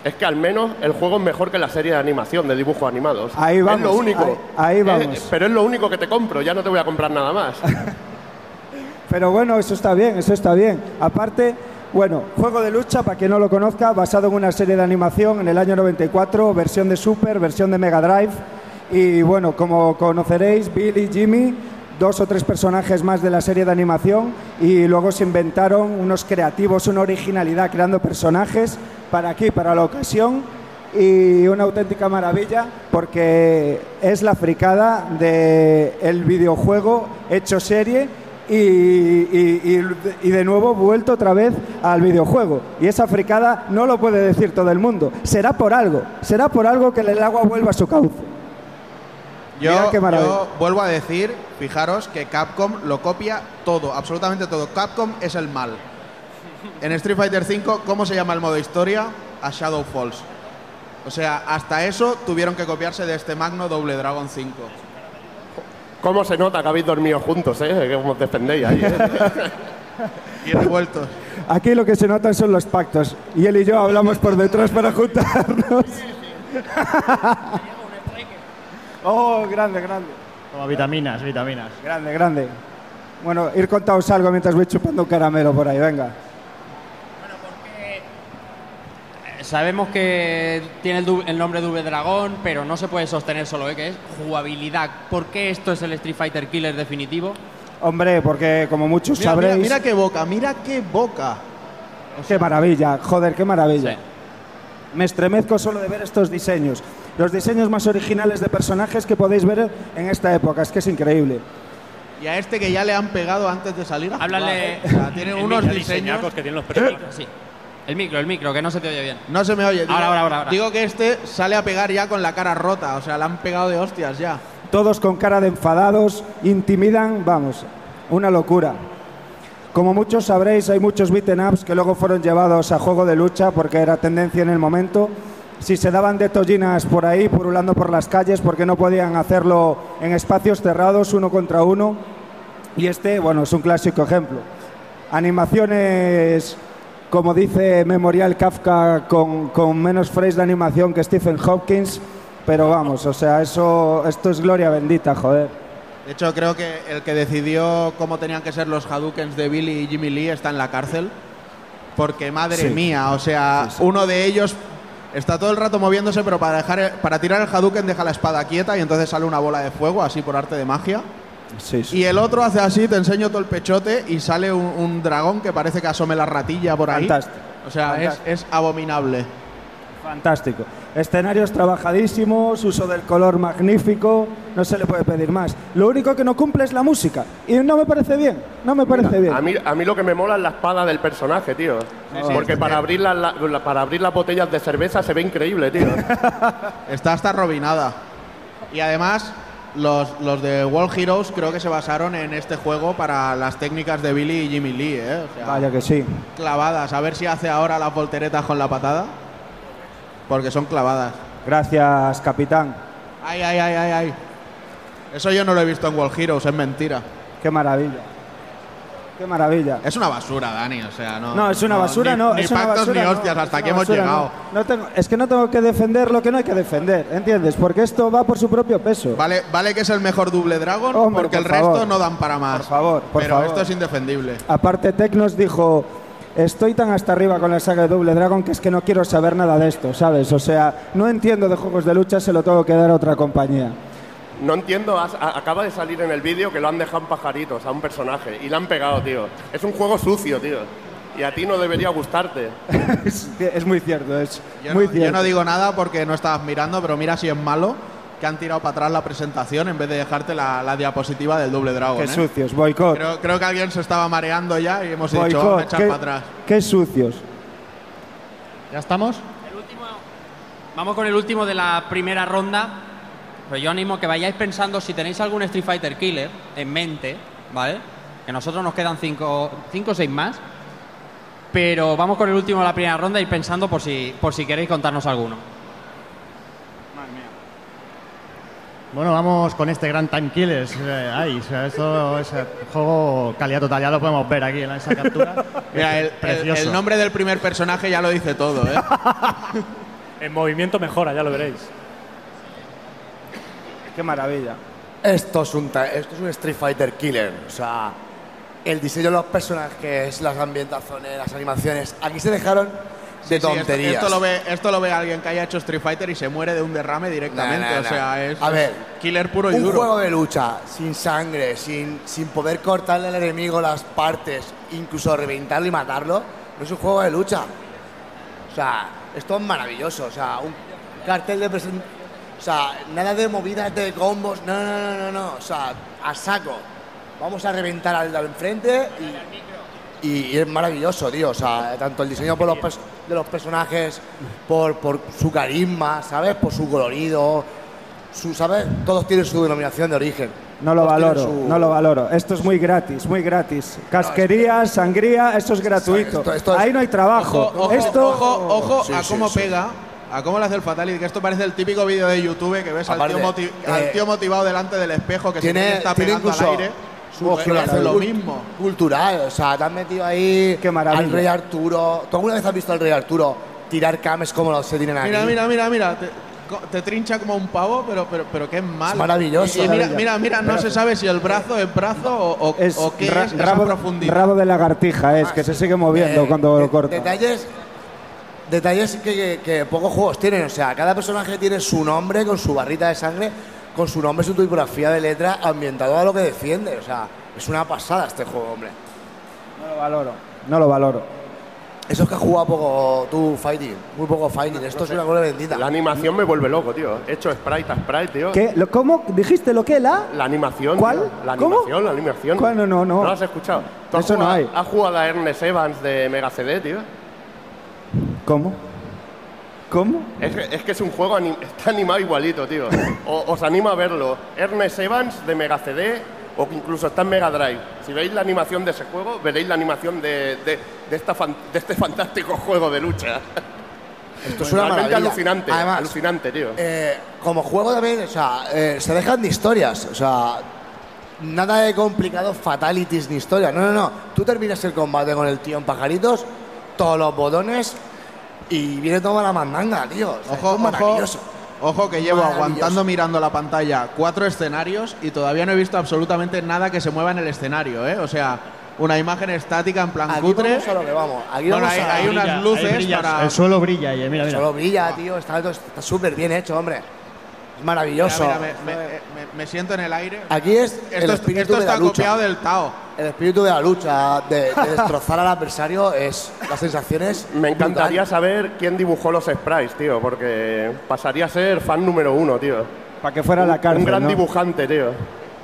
es que al menos el juego es mejor que la serie de animación de dibujos animados. Ahí vamos, Es lo único. ahí- ahí Eh, vamos. pero es lo único que te compro, ya no te voy a comprar nada más. Pero bueno, eso está bien, eso está bien. Aparte, bueno, juego de lucha, para quien no lo conozca, basado en una serie de animación en el año 94, versión de Super, versión de Mega Drive. Y bueno, como conoceréis, Billy, Jimmy, dos o tres personajes más de la serie de animación y luego se inventaron unos creativos, una originalidad creando personajes para aquí, para la ocasión y una auténtica maravilla porque es la fricada del el videojuego hecho serie y, y- y- y de nuevo vuelto otra vez al videojuego. Y esa fricada no lo puede decir todo el mundo. Será por algo, será por algo que el agua vuelva a su cauce. Yo, qué maravilla. yo vuelvo a decir, fijaros que Capcom lo copia todo, absolutamente todo. Capcom es el mal. En Street Fighter V, ¿cómo se llama el modo historia? A Shadow Falls. O sea, hasta eso tuvieron que copiarse de este magno Double Dragon 5. ¿Cómo se nota que habéis dormido juntos, eh? Que os defendéis ahí, eh? Y revueltos. Aquí lo que se notan son los pactos. Y él y yo hablamos por detrás para juntarnos. oh, grande, grande. Como vitaminas, vitaminas. Grande, grande. Bueno, ir contaos algo mientras voy chupando un caramelo por ahí, venga. Sabemos que tiene el, el nombre Double Dragón, pero no se puede sostener solo, ¿eh? que es jugabilidad. ¿Por qué esto es el Street Fighter Killer definitivo? Hombre, porque como muchos Mira, mira, sabréis... mira qué boca, mira qué boca. Qué maravilla, joder, qué maravilla. Sí. Me estremezco solo de ver estos diseños. Los diseños más originales de personajes que podéis ver en esta época. Es que es increíble. Y a este que ya le han pegado antes de salir a Háblale- jugar, ¿eh? O sea, tiene El unos micro, diseños... diseñacos que tienen los El personajes. micro, sí. El micro, el micro, que no se te oye bien. No se me oye. Digo, Ahora, ahora, ahora, ahora. Digo que este sale a pegar ya con la cara rota. O sea, le han pegado de hostias ya. Todos con cara de enfadados, intimidan, vamos, una locura. Como muchos sabréis, hay muchos beaten ups que luego fueron llevados a juego de lucha porque era tendencia en el momento. Si se daban de tollinas por ahí, purulando por las calles, porque no podían hacerlo en espacios cerrados, uno contra uno. Y este, bueno, es un clásico ejemplo. Animaciones, como dice Memorial Kafka, con, con menos frames de animación que Stephen Hopkins, pero vamos, o sea, eso, esto es gloria bendita, joder. De hecho, creo que el que decidió cómo tenían que ser los Hadoukens de Billy y Jimmy Lee está en la cárcel. Porque, madre Sí. mía, o sea, uno de ellos está todo el rato moviéndose, pero para, dejar, para tirar el Hadouken deja la espada quieta y entonces sale una bola de fuego, así por arte de magia. Y el otro hace así, te enseño todo el pechote y sale un, un dragón que parece que asome la ratilla por ahí. Fantástico. O sea, es abominable. Fantástico. Escenarios trabajadísimos, uso del color magnífico, no se le puede pedir más. Lo único que no cumple es la música. Y no me parece bien, no me parece bien. A mí, a mí lo que me mola es la espada del personaje, tío. Porque para abrir, las, la- la- para abrir las botellas de cerveza se ve increíble, tío. Está hasta robinada. Y además, los, los de World Heroes creo que se basaron en este juego para las técnicas de Billy y Jimmy Lee, ¿eh? O sea, Vaya que sí. clavadas. A ver si hace ahora las volteretas con la patada. Porque son clavadas. Gracias, capitán. Ay, ay, ay, ay, ay. Eso yo no lo he visto en World Heroes, es mentira. Qué maravilla. Qué maravilla. Es una basura, Dani, o sea, no. No, es una basura, ni- no. Ni es una pactos basura, ni no, hostias, hasta aquí hemos basura, llegado. no. No tengo- es que no tengo que defender lo que no hay que defender, ¿entiendes? Porque esto va por su propio peso. Vale, vale que es el mejor Double Dragon, Hombre, porque el resto no dan para más. Por favor, por Pero favor. esto es indefendible. Aparte, Tech nos dijo, estoy tan hasta arriba con la saga de Double Dragon que es que no quiero saber nada de esto, ¿sabes? O sea, no entiendo de juegos de lucha, se lo tengo que dar a otra compañía. No entiendo, has- a- acaba de salir en el vídeo que lo han dejado en pajaritos a un personaje y le han pegado, tío. Es un juego sucio, tío. Y a ti no debería gustarte. es, es muy cierto, es Yo, muy no, cierto. yo no digo nada porque no estabas mirando, pero mira si es malo. Que han tirado para atrás la presentación en vez de dejarte la, la diapositiva del doble dragón. Qué ¿eh? sucios, boicot. Creo, creo que alguien se estaba mareando ya y hemos dicho, Boicot, vamos a echar qué- para atrás. Qué sucios. ¿Ya estamos? Vamos con el último de la primera ronda. Pero yo animo que vayáis pensando si tenéis algún Street Fighter Killer en mente, ¿vale? Que nosotros nos quedan cinco, cinco o seis más. Pero vamos con el último de la primera ronda y pensando por si, por si queréis contarnos alguno. Bueno, vamos con este gran Time Killers. Eh, ay, o sea, esto es juego calidad total, ya lo podemos ver aquí en esa captura. Mira, el, el- Precioso. el nombre del primer personaje ya lo dice todo, ¿eh? En movimiento mejora, ya lo veréis. Qué maravilla. Esto es un, esto es un Street Fighter Killer. O sea, el diseño de los personajes, las ambientaciones, las animaciones. Aquí se dejaron de Sí, esto- tonterías. esto, lo ve, esto lo ve alguien que haya hecho Street Fighter y se muere de un derrame directamente. Nah, nah, o sea, es A ver, killer puro y un duro. juego de lucha sin sangre, sin, sin poder cortarle al enemigo las partes, incluso reventarlo y matarlo, no es un juego de lucha. O sea, esto es maravilloso. O sea, un cartel de presentación. O sea, nada de movidas de combos. No, no, no, no, no. O sea, a saco. Vamos a reventar al de enfrente y, y- y es maravilloso, tío. O sea, tanto el diseño por los de los personajes, por, por su carisma, ¿sabes? Por su colorido, su, ¿sabes? Todos tienen su denominación de origen. No lo Todos valoro, su- no lo valoro. Esto es muy gratis, muy gratis. Casquería, sangría, esto es gratuito. esto- esto es- Ahí no hay trabajo. Ojo, ojo, esto ojo, ojo Sí, a cómo sí. pega, a cómo le hace el fatality, que esto parece el típico vídeo de YouTube que ves al tío, al eh, tío motivado delante del espejo que tiene, siempre está tiene pegando incluso al aire. Pues hace generación lo mismo. cultural. O sea, te han metido ahí Qué maravilla. al Rey Arturo. ¿Tú alguna vez has visto al Rey Arturo tirar cames como los se tienen aquí? Mira, mira, mira, mira. Te, te trincha como un pavo, pero, pero, pero que es mal. Es maravilloso. Y, y mira, mira, mira, no se sabe si el brazo es brazo o, o- es, o qué ra- es rabo, profundidad. rabo de lagartija, es que se sigue moviendo Eh, cuando de- lo corta. Detalles, detalles que, que- que pocos juegos tienen. O sea, cada personaje tiene su nombre con su barrita de sangre, con su nombre, su tipografía de letra, ambientado a lo que defiende. O sea, es una pasada este juego, hombre. No lo valoro, no lo valoro. Eso es que has jugado poco tú fighting, muy poco fighting. Esto es una gloria bendita. La animación me vuelve loco, tío. He hecho sprite a sprite, tío. ¿Qué? ¿Lo- ¿Cómo? ¿Dijiste lo que? ¿La? La animación. ¿Cuál? tío. La ¿Cómo? animación, la animación. ¿Cuál? No, no, no. ¿No lo has escuchado? ¿Tú has Eso no jugado- hay. ¿Has jugado a Ernest Evans de Mega CD, tío? ¿Cómo? ¿Cómo? Es, que- es que es un juego, anim- está animado igualito, tío. O- os animo a verlo. Ernest Evans de Mega CD o que incluso está en Mega Drive. Si veis la animación de ese juego, veréis la animación de, de- de esta fan- de este fantástico juego de lucha. Esto es una Realmente maravilla. alucinante, Además, alucinante, tío. eh, como juego también, o sea, eh, se dejan de historias. O sea, nada de complicado, fatalities ni historias. No, no, no. Tú terminas el combate con el tío en pajaritos, todos los botones y viene toda la mandanga, tío. O sea, Ojo, es ojo, maravilloso. ojo que llevo aguantando mirando la pantalla cuatro escenarios y todavía no he visto absolutamente nada que se mueva en el escenario, ¿eh? O sea, una imagen estática en plan Aquí cutre. vamos a lo que vamos. Aquí Bueno, vamos hay, a... hay Brilla, unas luces brilla, para. El suelo brilla ahí, mira, mira. Solo brilla, tío. Está está súper bien hecho, hombre. Es maravilloso. Mira, mira, me, me- me- me siento en el aire. Aquí es el Esto, espíritu esto de la está lucha. copiado del Tao. El espíritu de la lucha, de, de destrozar al adversario, es las sensaciones. Me encantaría brutales. saber quién dibujó los sprites, tío, porque pasaría a ser fan número uno, tío. Para que fuera la cárcel, Un gran ¿no? dibujante, tío.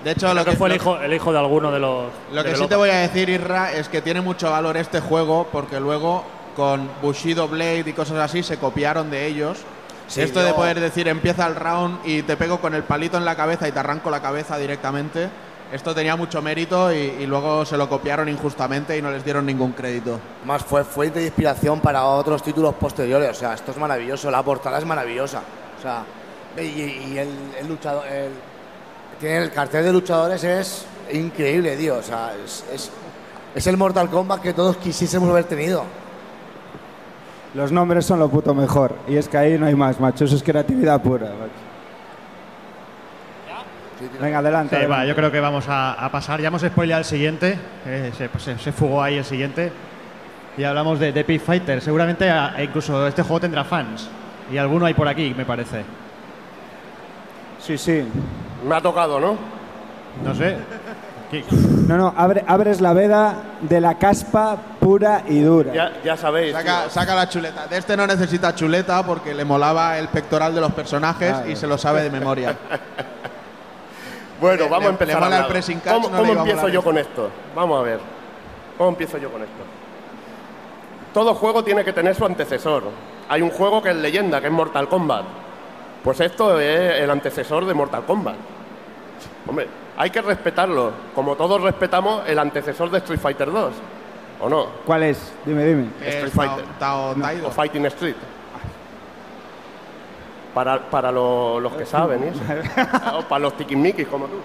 De hecho, Creo lo que que, fue el lo- hijo, el hijo de alguno de los. Lo que de sí te voy a decir, Isra, es que tiene mucho valor este juego porque luego con Bushido Blade y cosas así se copiaron de ellos. Sí, Esto de yo- poder decir empieza el round y te pego con el palito en la cabeza y te arranco la cabeza directamente, esto tenía mucho mérito y, y luego se lo copiaron injustamente y no les dieron ningún crédito. Más fue fuente de inspiración para otros títulos posteriores. O sea, esto es maravilloso. La portada es maravillosa. O sea, y, y el, el luchador. El, tiene el cartel de luchadores es increíble, tío. O sea, es, es, es el Mortal Kombat que todos quisiésemos haber tenido. Los nombres son lo puto mejor. Y es que ahí no hay más, macho. Eso es creatividad pura, macho. Venga, adelante. Sí, va, adelante. yo creo que vamos a, a pasar. Ya hemos spoileado el siguiente. eh, se, pues, se- se fugó ahí el siguiente. Y hablamos de, de Pit Fighter. Seguramente a- e incluso este juego tendrá fans. Y alguno hay por aquí, me parece. Sí, sí. Me ha tocado, ¿no? No sé. ¿Qué- No, no, abre- abres la veda de la caspa pura y dura. Ya, ya sabéis. Saca, saca la chuleta. De este no necesita chuleta porque le molaba el pectoral de los personajes Claro. y se lo sabe de memoria. Bueno, Le- vamos le- a empezar. le mola a el hablar. pressing catch, ¿Cómo, no cómo le iba a empiezo yo con esto? Vamos a ver. ¿Cómo empiezo yo con esto? Todo juego tiene que tener su antecesor. Hay un juego que es leyenda, que es Mortal Kombat. Pues esto es el antecesor de Mortal Kombat. Hombre, hay que respetarlo, como todos respetamos el antecesor de Street Fighter 2. ¿O no? ¿Cuál es? Dime, dime. Street Es Fighter. Tao- Tao Taido. O Fighting Street. Para, para lo- los que saben, ¿eh? o para los tiquismiquis como tú.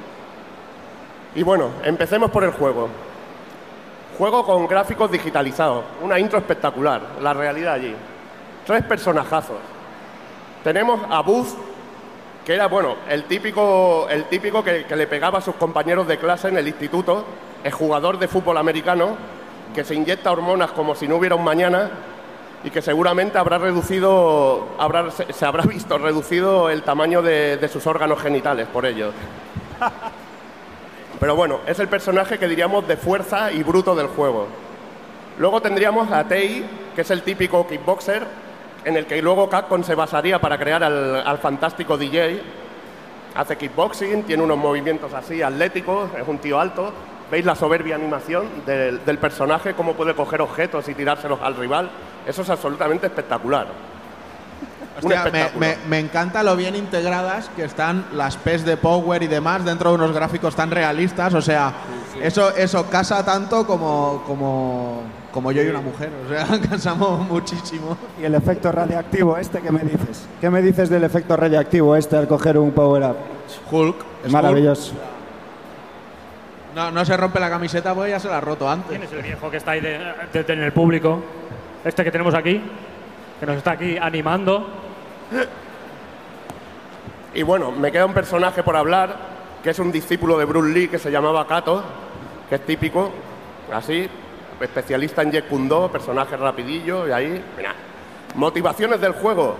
Y bueno, empecemos por el juego. Juego con gráficos digitalizados, una intro espectacular, la realidad allí. Tres personajazos. Tenemos a Buzz, que era, bueno, el típico, el típico que, que le pegaba a sus compañeros de clase en el instituto, el jugador de fútbol americano, que se inyecta hormonas como si no hubiera un mañana y que seguramente habrá reducido, habrá, se, habrá visto reducido el tamaño de, de sus órganos genitales por ello. Pero bueno, es el personaje que diríamos de fuerza y bruto del juego. Luego tendríamos a Tei, que es el típico kickboxer, en el que luego Capcom se basaría para crear al, al fantástico DJ. Hace kickboxing, tiene unos movimientos así atléticos, es un tío alto. ¿Veis la soberbia animación del, del personaje, cómo puede coger objetos y tirárselos al rival? Eso es absolutamente espectacular. Hostia, me, me- me encanta lo bien integradas que están las PES de Power y demás dentro de unos gráficos tan realistas. O sea, Eso, eso casa tanto como, como, como yo y una mujer. O sea, casamos muchísimo. ¿Y el efecto radiactivo este qué me dices? ¿Qué me dices del efecto radiactivo este al coger un power-up? Hulk. es Maravilloso. Hulk. No, no se rompe la camiseta porque ya se la ha roto antes. ¿Quién es el viejo que está ahí de- de- en el público? Este que tenemos aquí, que nos está aquí animando. Y bueno, me queda un personaje por hablar, que es un discípulo de Bruce Lee que se llamaba Kato, que es típico, así, especialista en Jeet Kune Do, personaje rapidillo, y ahí, mira. Motivaciones del juego.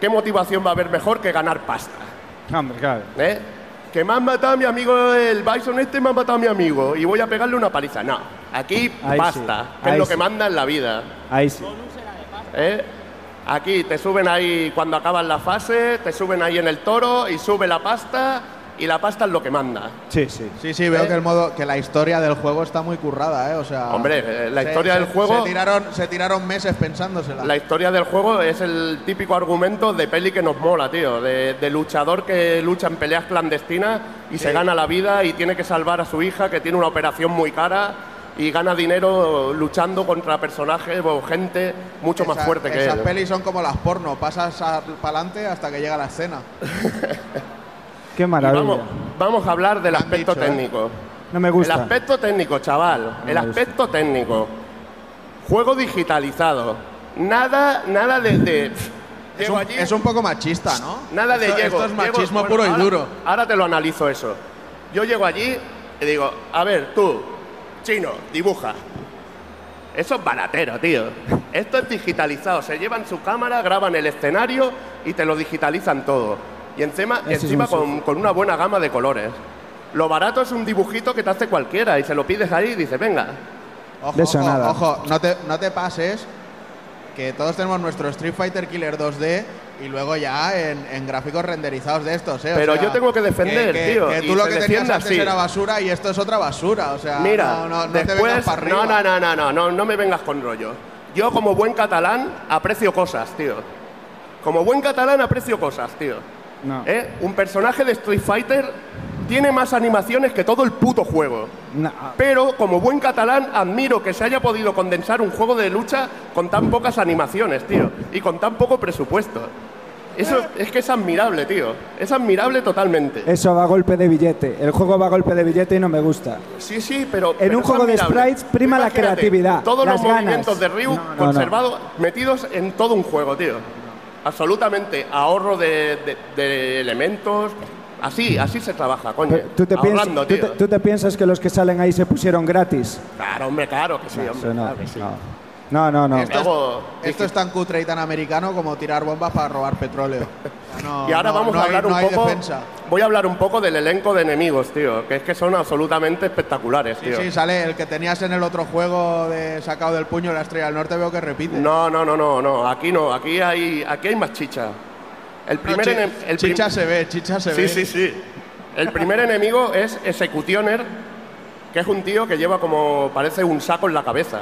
¿Qué motivación va a haber mejor que ganar pasta? Hombre, claro. ¿Eh? Que me han matado a mi amigo, el Bison este me ha matado a mi amigo y voy a pegarle una paliza. No, aquí Ahí pasta, sí, que ahí es lo sí. que manda en la vida. Ahí sí. ¿eh? Aquí te suben ahí cuando acabas la fase, te suben ahí en el toro y sube la pasta y la pasta es lo que manda. Sí, sí. Sí, sí, veo ¿Eh? que el modo, que la historia del juego está muy currada, ¿eh? O sea. Hombre, eh, la se- historia se- del juego- Se tiraron, se tiraron meses pensándosela. La historia del juego es el típico argumento de peli que nos mola, tío, de, de luchador que lucha en peleas clandestinas y se gana la vida y tiene que salvar a su hija que tiene una operación muy cara y gana dinero luchando contra personajes o gente mucho más Esa- fuerte que Esas él. pelis son como las porno, pasas para adelante hasta que llega la escena. Qué maravilla. vamos, vamos a hablar del aspecto dicho, ¿eh? técnico. No me El gusta. aspecto técnico, chaval. No el gusta. aspecto técnico. Juego digitalizado. Nada, nada de. de- Es un, allí, es un poco machista, ¿no? nada de esto, llego. Esto es llego- machismo bueno, puro y ahora- duro. Ahora te lo analizo eso. Yo llego allí y digo, a ver, tú, chino, dibuja. Eso es baratero, tío. Esto es digitalizado. Se llevan su cámara, graban el escenario y te lo digitalizan todo. Y encima, Ese es encima con, con una buena gama de colores. Lo barato es un dibujito que te hace cualquiera y se lo pides ahí y dices, venga. Ojo, De eso ojo, nada. ojo, no te, no te pases que todos tenemos nuestro Street Fighter Killer 2D y luego ya en, en gráficos renderizados de estos, ¿eh? O Pero sea, yo tengo que defender, que- tío, Que y tú lo se que tenías antes así. era basura y esto es otra basura, o sea, Mira, no, no, no te después, vengas para arriba. no, no, no, no, no, no me vengas con rollo. Yo como buen catalán aprecio cosas, tío. Como buen catalán aprecio cosas, tío. No. ¿Eh? Un personaje de Street Fighter tiene más animaciones que todo el puto juego. No. Pero como buen catalán admiro que se haya podido condensar un juego de lucha con tan pocas animaciones, tío, y con tan poco presupuesto. Eso es que es admirable, tío. Es admirable totalmente. Eso va a golpe de billete. El juego va a golpe de billete y no me gusta. Sí, sí, pero. En pero un juego de sprites prima la creatividad, Todos las los ganas. movimientos de Ryu no. conservados, metidos en todo un juego, tío. Absolutamente. Ahorro de, de- de elementos. Así, así se trabaja, coño. ¿Tú te, piensas, Ahorrando, tú, tío. te, tú te piensas que los que salen ahí se pusieron gratis? Claro, hombre, claro que sí, hombre. No, claro que sí. no. No, no, no. Esto, Luego, es, esto es tan cutre y tan americano como tirar bombas para robar petróleo. O sea, no- y ahora no- vamos no a hablar no un hay poco. defensa. Voy a hablar un poco del elenco de enemigos, tío. Que es que son absolutamente espectaculares, Sí, tío. sí, sale el que tenías en el otro juego de sacado del puño la estrella del norte, veo que repite. No, no, no, no, no. Aquí no. Aquí hay, aquí hay más chicha. El No, primer chi- el prim- chicha se ve, chicha se Sí, ve. sí, sí. El primer enemigo es Executioner, que es un tío que lleva como parece un saco en la cabeza.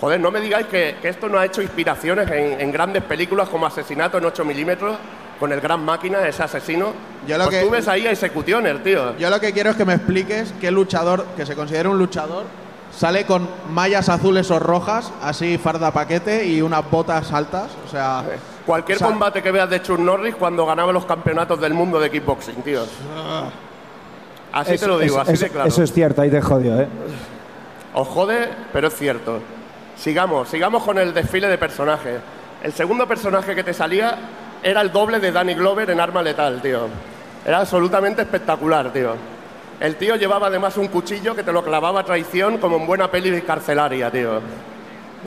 Joder, no me digáis que, que esto no ha hecho inspiraciones en, en grandes películas como Asesinato en 8 milímetros, con el gran máquina, ese asesino. Yo lo pues que- tú ves ahí a Executioner, tío. Yo lo que quiero es que me expliques qué luchador, que se considera un luchador, sale con mallas azules o rojas, así farda paquete y unas botas altas. O sea, Cualquier o sea, combate que veas de Chuck Norris cuando ganaba los campeonatos del mundo de kickboxing, tío. Así Eso- te lo digo, eso- así eso- de claro. Eso es cierto, ahí te jodió, ¿eh? Os jode, pero es cierto. Sigamos, sigamos con el desfile de personajes. El segundo personaje que te salía era el doble de Danny Glover en Arma Letal, tío. Era absolutamente espectacular, tío. El tío llevaba además un cuchillo que te lo clavaba a traición como en buena peli carcelaria, tío. o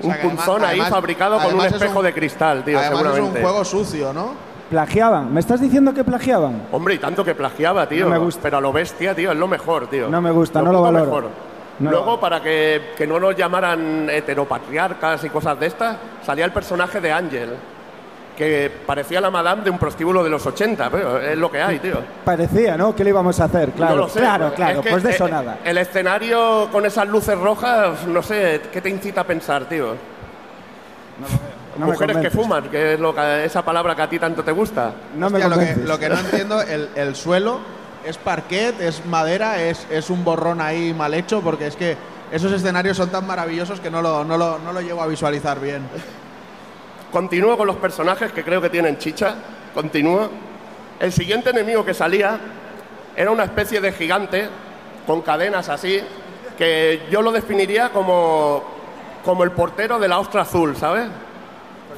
Un sea además- punzón ahí además- fabricado con un además es espejo un- de cristal, tío, además seguramente. es un juego sucio, ¿no? Plagiaban. ¿Me estás diciendo que plagiaban? Hombre, y tanto que plagiaba, tío. No me gusta. Pero a lo bestia, tío, es lo mejor, tío. No me gusta, no lo valoro. mejor. No. Luego, para que, que no nos llamaran heteropatriarcas y cosas de estas, salía el personaje de Ángel, que parecía la madame de un prostíbulo de los 80, pero es lo que hay, tío. Parecía, ¿no? ¿Qué le íbamos a hacer? Claro, No lo sé, claro, pues, claro. es que, pues de eso eh, nada. El escenario con esas luces rojas, no sé, ¿qué te incita a pensar, tío? No me Mujeres que fuman, que es lo que- esa palabra que a ti tanto te gusta. No me Hostia, lo, que, lo que no entiendo, el, el suelo es parquet, es madera, es, es un borrón ahí mal hecho, porque es que esos escenarios son tan maravillosos que no lo, no lo, no lo a visualizar bien. Continúo con los personajes que creo que tienen chicha. Continúo. El siguiente enemigo que salía era una especie de gigante con cadenas así, que yo lo definiría como, como el portero de la ostra azul, ¿sabes?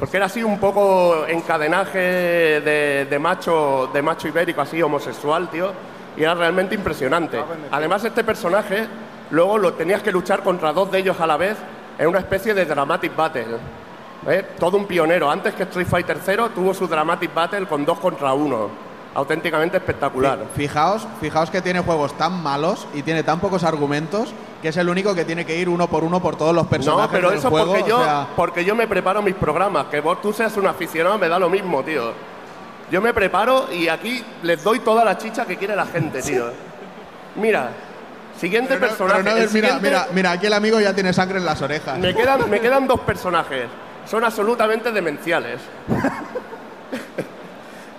Porque era así un poco encadenaje de, de macho, de macho ibérico, así homosexual, tío. Y era realmente impresionante. Además, este personaje luego lo tenías que luchar contra dos de ellos a la vez en una especie de dramatic battle. ¿Eh? Todo un pionero. Antes que Street Fighter 0 tuvo su dramatic battle con dos contra uno. Auténticamente espectacular. Fijaos, fijaos que tiene juegos tan malos y tiene tan pocos argumentos que es el único que tiene que ir uno por uno por todos los personajes No, pero del eso juego. porque yo, o sea, porque yo me preparo mis programas. Que vos tú seas un aficionado me da lo mismo, tío. Yo me preparo y aquí les doy toda la chicha que quiere la gente, tío. Mira, siguiente pero no- personaje. pero no, mira, siguiente- mira, mira, aquí el amigo ya tiene sangre en las orejas. Me quedan, me quedan dos personajes. Son absolutamente demenciales.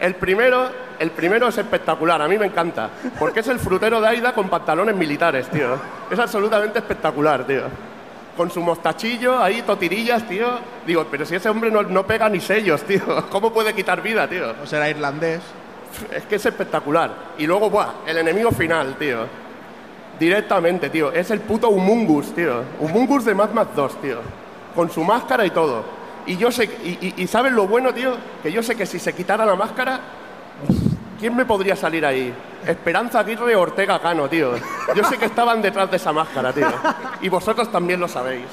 El primero, el primero es espectacular, a mí me encanta. Porque es el frutero de Aida con pantalones militares, tío. Es absolutamente espectacular, tío. Con su mostachillo, ahí, totirillas, tío. Digo, pero si ese hombre no, no pega ni sellos, tío. ¿Cómo puede quitar vida, tío? O será irlandés. Es que es espectacular. Y luego, buah, el enemigo final, tío. Directamente, tío. Es el puto Humungus, tío. Humungus de Mad Max 2, tío. Con su máscara y todo. Y yo sé, y, y, ¿sabes lo bueno, tío? Que yo sé que si se quitara la máscara, ¿quién me podría salir ahí? Esperanza Aguirre Ortega Cano, tío. Yo sé que estaban detrás de esa máscara, tío. Y vosotros también lo sabéis.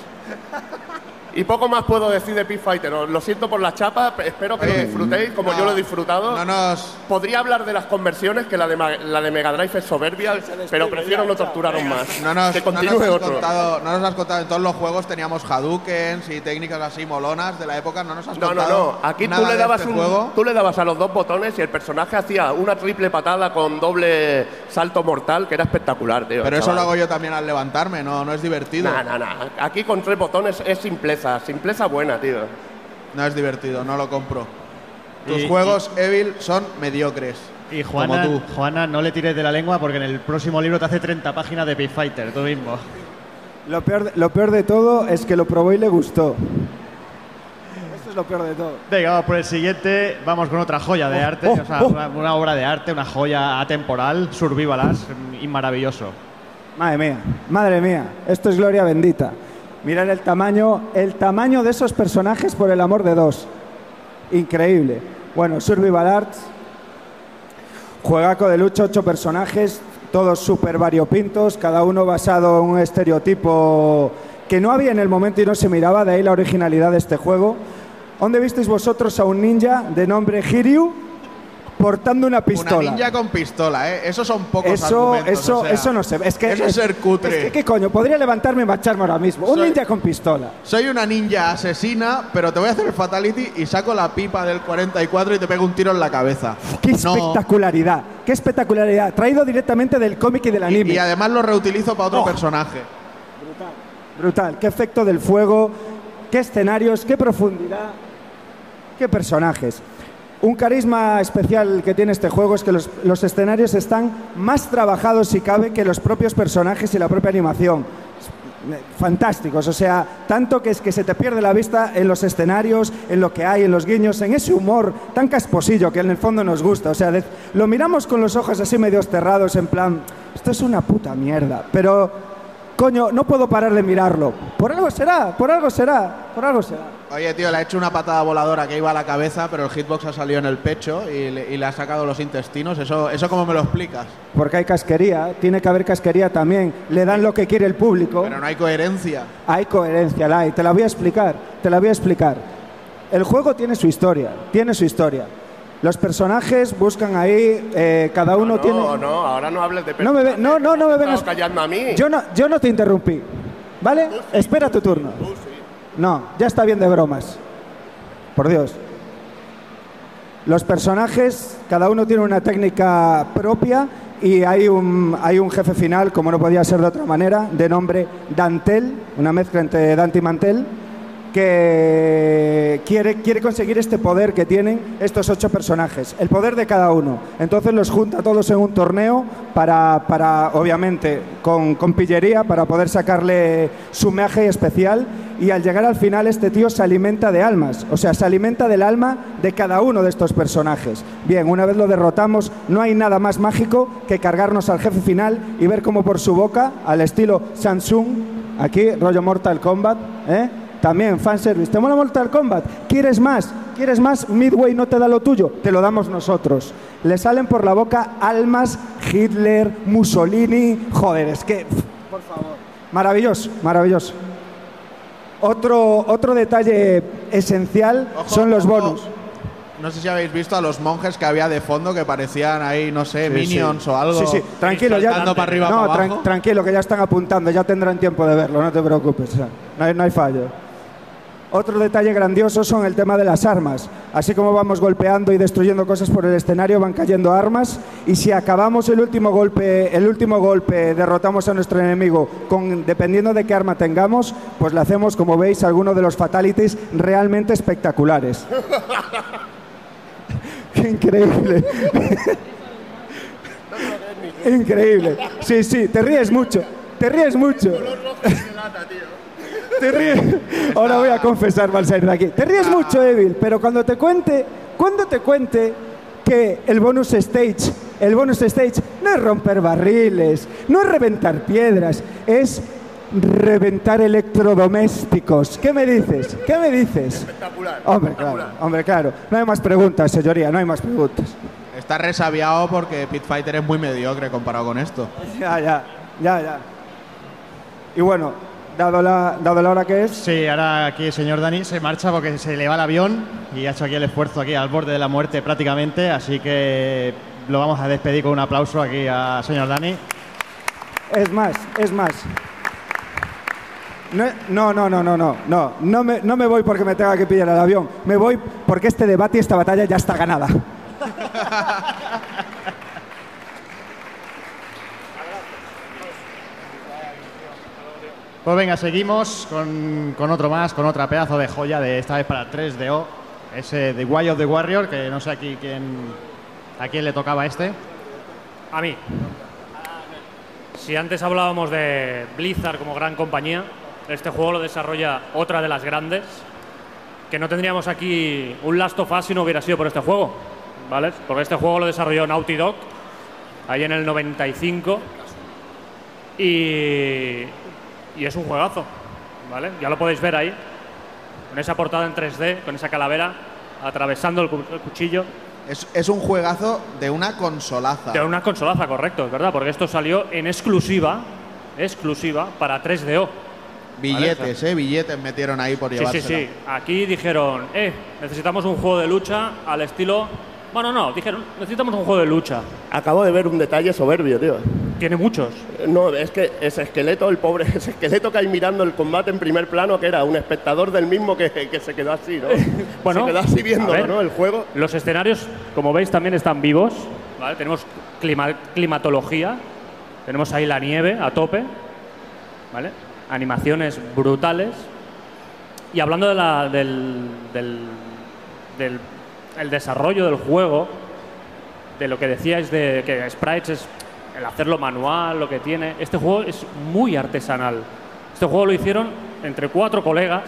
Y poco más puedo decir de Pit Fighter. Os Lo siento por la chapa, espero que lo disfrutéis como no, yo lo he disfrutado. No nos, Podría hablar de las conversiones, que la de, Ma- la de Mega Drive es soberbia, pero prefiero no torturaros más. no nos, que no nos has otro. contado, no nos has contado, en todos los juegos teníamos Hadoukens y técnicas así molonas de la época, no nos has No, no, contado no. Aquí tú nada le, de dabas este un- juego. tú le dabas a los dos botones y el personaje hacía una triple patada con doble salto mortal, que era espectacular, tío. Pero eso chaval. lo hago yo también al levantarme, no, no es divertido. Nah, nah, nah. Aquí con tres botones es simpleza, simpleza buena, tío. No es divertido, no lo compro. Tus Y- juegos Evil son mediocres. Y Juana, Como tú. Juana, no le tires de la lengua porque en el próximo libro te hace 30 páginas de Pit Fighter, tú mismo. Lo peor, de, lo peor de todo es que lo probó y le gustó. Esto es lo peor de todo. Venga, vamos por el siguiente. Vamos con otra joya de Oh, arte, oh, o sea, oh. Una, una obra de arte, una joya atemporal, Survivalas, y maravilloso. Madre mía, madre mía, esto es gloria bendita. Mirad el tamaño, el tamaño de esos personajes por el amor de dos. Increíble. Bueno, Survival Arts, juegaco de lucha, ocho personajes, todos súper variopintos, cada uno basado en un estereotipo que no había en el momento y no se miraba, de ahí la originalidad de este juego. ¿Dónde visteis vosotros a un ninja de nombre Hiryu portando una pistola? Una ninja con pistola, ¿eh? Esos son pocos Eso, argumentos, eso, o sea, eso no ve. Es que, eso es ser cutre. Es que, ¿qué coño? Podría levantarme y marcharme ahora mismo. Un Soy- ninja con pistola. Soy una ninja asesina, pero te voy a hacer el fatality y saco la pipa del 44 y te pego un tiro en la cabeza. ¡Qué No. espectacularidad! ¡Qué espectacularidad! Traído directamente del cómic y del Y, anime. y además lo reutilizo para otro Oh. personaje. Brutal. Qué efecto del fuego, qué escenarios, qué profundidad, qué personajes. Un carisma especial que tiene este juego es que los, escenarios están más trabajados, si cabe, que los propios personajes y la propia animación. Fantásticos, o sea, tanto que es que se te pierde la vista en los escenarios, en lo que hay, en los guiños, en ese humor tan casposillo que en el fondo nos gusta. O sea, lo miramos con los ojos así medio cerrados, en plan, esto es una puta mierda. Pero, coño, no puedo parar de mirarlo. Por algo será, por algo será, por algo será. Oye, tío, le ha hecho una patada voladora que iba a la cabeza, pero el hitbox ha salido en el pecho y le, y le ha sacado los intestinos. ¿Eso, ¿Eso cómo me lo explicas? Porque hay casquería, tiene que haber casquería también. Le dan lo que quiere el público. Pero no hay coherencia. Hay coherencia, la hay. Te la voy a explicar, te la voy a explicar. El juego tiene su historia, tiene su historia. Los personajes buscan ahí, eh, cada uno no, tiene... no, ahora no hables de No me, ve- no, no, no me Estás vengas... callando a mí. Yo no, yo no te interrumpí, ¿vale? Espera tu turno. No, ya está bien de bromas. Por Dios. Los personajes, cada uno tiene una técnica propia y hay un, hay un jefe final, como no podía ser de otra manera, de nombre Dantel, una mezcla entre Dante y Mantel, que quiere, quiere conseguir este poder que tienen estos ocho personajes, el poder de cada uno. Entonces los junta todos en un torneo para, para obviamente, con, con pillería, para poder sacarle su magia especial. Y al llegar al final, este tío se alimenta de almas, o sea, se alimenta del alma de cada uno de estos personajes. Bien, una vez lo derrotamos, no hay nada más mágico que cargarnos al jefe final y ver cómo por su boca, al estilo Samsung, aquí, rollo Mortal Kombat, ¿eh? También, fanservice. ¿Te mola Mortal Kombat? ¿Quieres más? ¿Quieres más? Midway no te da lo tuyo, te lo damos nosotros. Le salen por la boca almas, Hitler, Mussolini. Joder, es que. Por favor. Maravilloso, maravilloso. Otro, otro detalle esencial Ojo, son los ojo. bonus. No sé si habéis visto a los monjes que había de fondo que parecían ahí, no sé, minions o algo. Sí, sí, tranquilo, ya. para arriba, no, para tran- abajo. tranquilo, que ya están apuntando, ya tendrán tiempo de verlo, no te preocupes. o sea, no, hay, no hay fallo. Otro detalle grandioso son el tema de las armas. Así como vamos golpeando y destruyendo cosas por el escenario, van cayendo armas. Y si acabamos el último golpe, el último golpe, derrotamos a nuestro enemigo, con, dependiendo de qué arma tengamos, pues le hacemos, como veis, algunos de los fatalities realmente espectaculares. Qué increíble. Increíble. Sí, sí, te ríes mucho. Te ríes mucho. Te ríes. Ahora voy a confesar, al salir de aquí. Te ríes mucho, Evil, pero cuando te cuente, cuando te cuente que el bonus stage, el bonus stage no es romper barriles, no es reventar piedras, es reventar electrodomésticos. ¿Qué me dices? ¿Qué me dices? Espectacular. Hombre, claro, hombre, claro. No hay más preguntas, señoría, no hay más preguntas. Está resabiado porque Pit Fighter es muy mediocre comparado con esto. Ya, ya, ya, ya. Y bueno, dado la, dado la hora que es, Sí, ahora aquí el señor Dani se marcha porque se le va el avión y ha hecho aquí el esfuerzo aquí al borde de la muerte prácticamente, así que lo vamos a despedir con un aplauso aquí al señor Dani. es más, es más. No, no, no, no, no, no, no, no me, no me voy porque me tenga que pillar el avión, me voy porque este debate y esta batalla ya está ganada. Pues venga, seguimos con, con otro más, con otra pedazo de joya de esta vez para 3DO, ese The Way of the Warrior, que no sé aquí quién, a quién le tocaba este. A mí. Si antes hablábamos de Blizzard como gran compañía, este juego lo desarrolla otra de las grandes, que no tendríamos aquí un Last of Us si no hubiera sido por este juego, ¿vale? Porque este juego lo desarrolló Naughty Dog, ahí en el 95, y, y es un juegazo, ¿vale? Ya lo podéis ver ahí, con esa portada en 3D, con esa calavera, atravesando el cu- el cuchillo. Es, es un juegazo de una consolaza. De una consolaza, correcto, es verdad, porque esto salió en exclusiva, exclusiva para 3DO. Billetes, ¿eh? Billetes metieron ahí por Sí, llevársela. sí, sí. Aquí dijeron, eh, necesitamos un juego de lucha al estilo. Bueno, no, dijeron, necesitamos un juego de lucha. Acabo de ver un detalle soberbio, tío. Tiene muchos. No, es que ese esqueleto, el pobre, ese esqueleto que hay mirando el combate en primer plano, que era un espectador del mismo que, que se quedó así, ¿no? Bueno, se quedó así viéndolo, ver. ¿no? El juego. Los escenarios, como veis, también están vivos. ¿vale? Tenemos clima- climatología. Tenemos ahí la nieve a tope. ¿vale? Animaciones brutales. Y hablando de la- del, del- del- el desarrollo del juego, de lo que decíais de que Sprites es el hacerlo manual, lo que tiene, este juego es muy artesanal. Este juego lo hicieron entre cuatro colegas,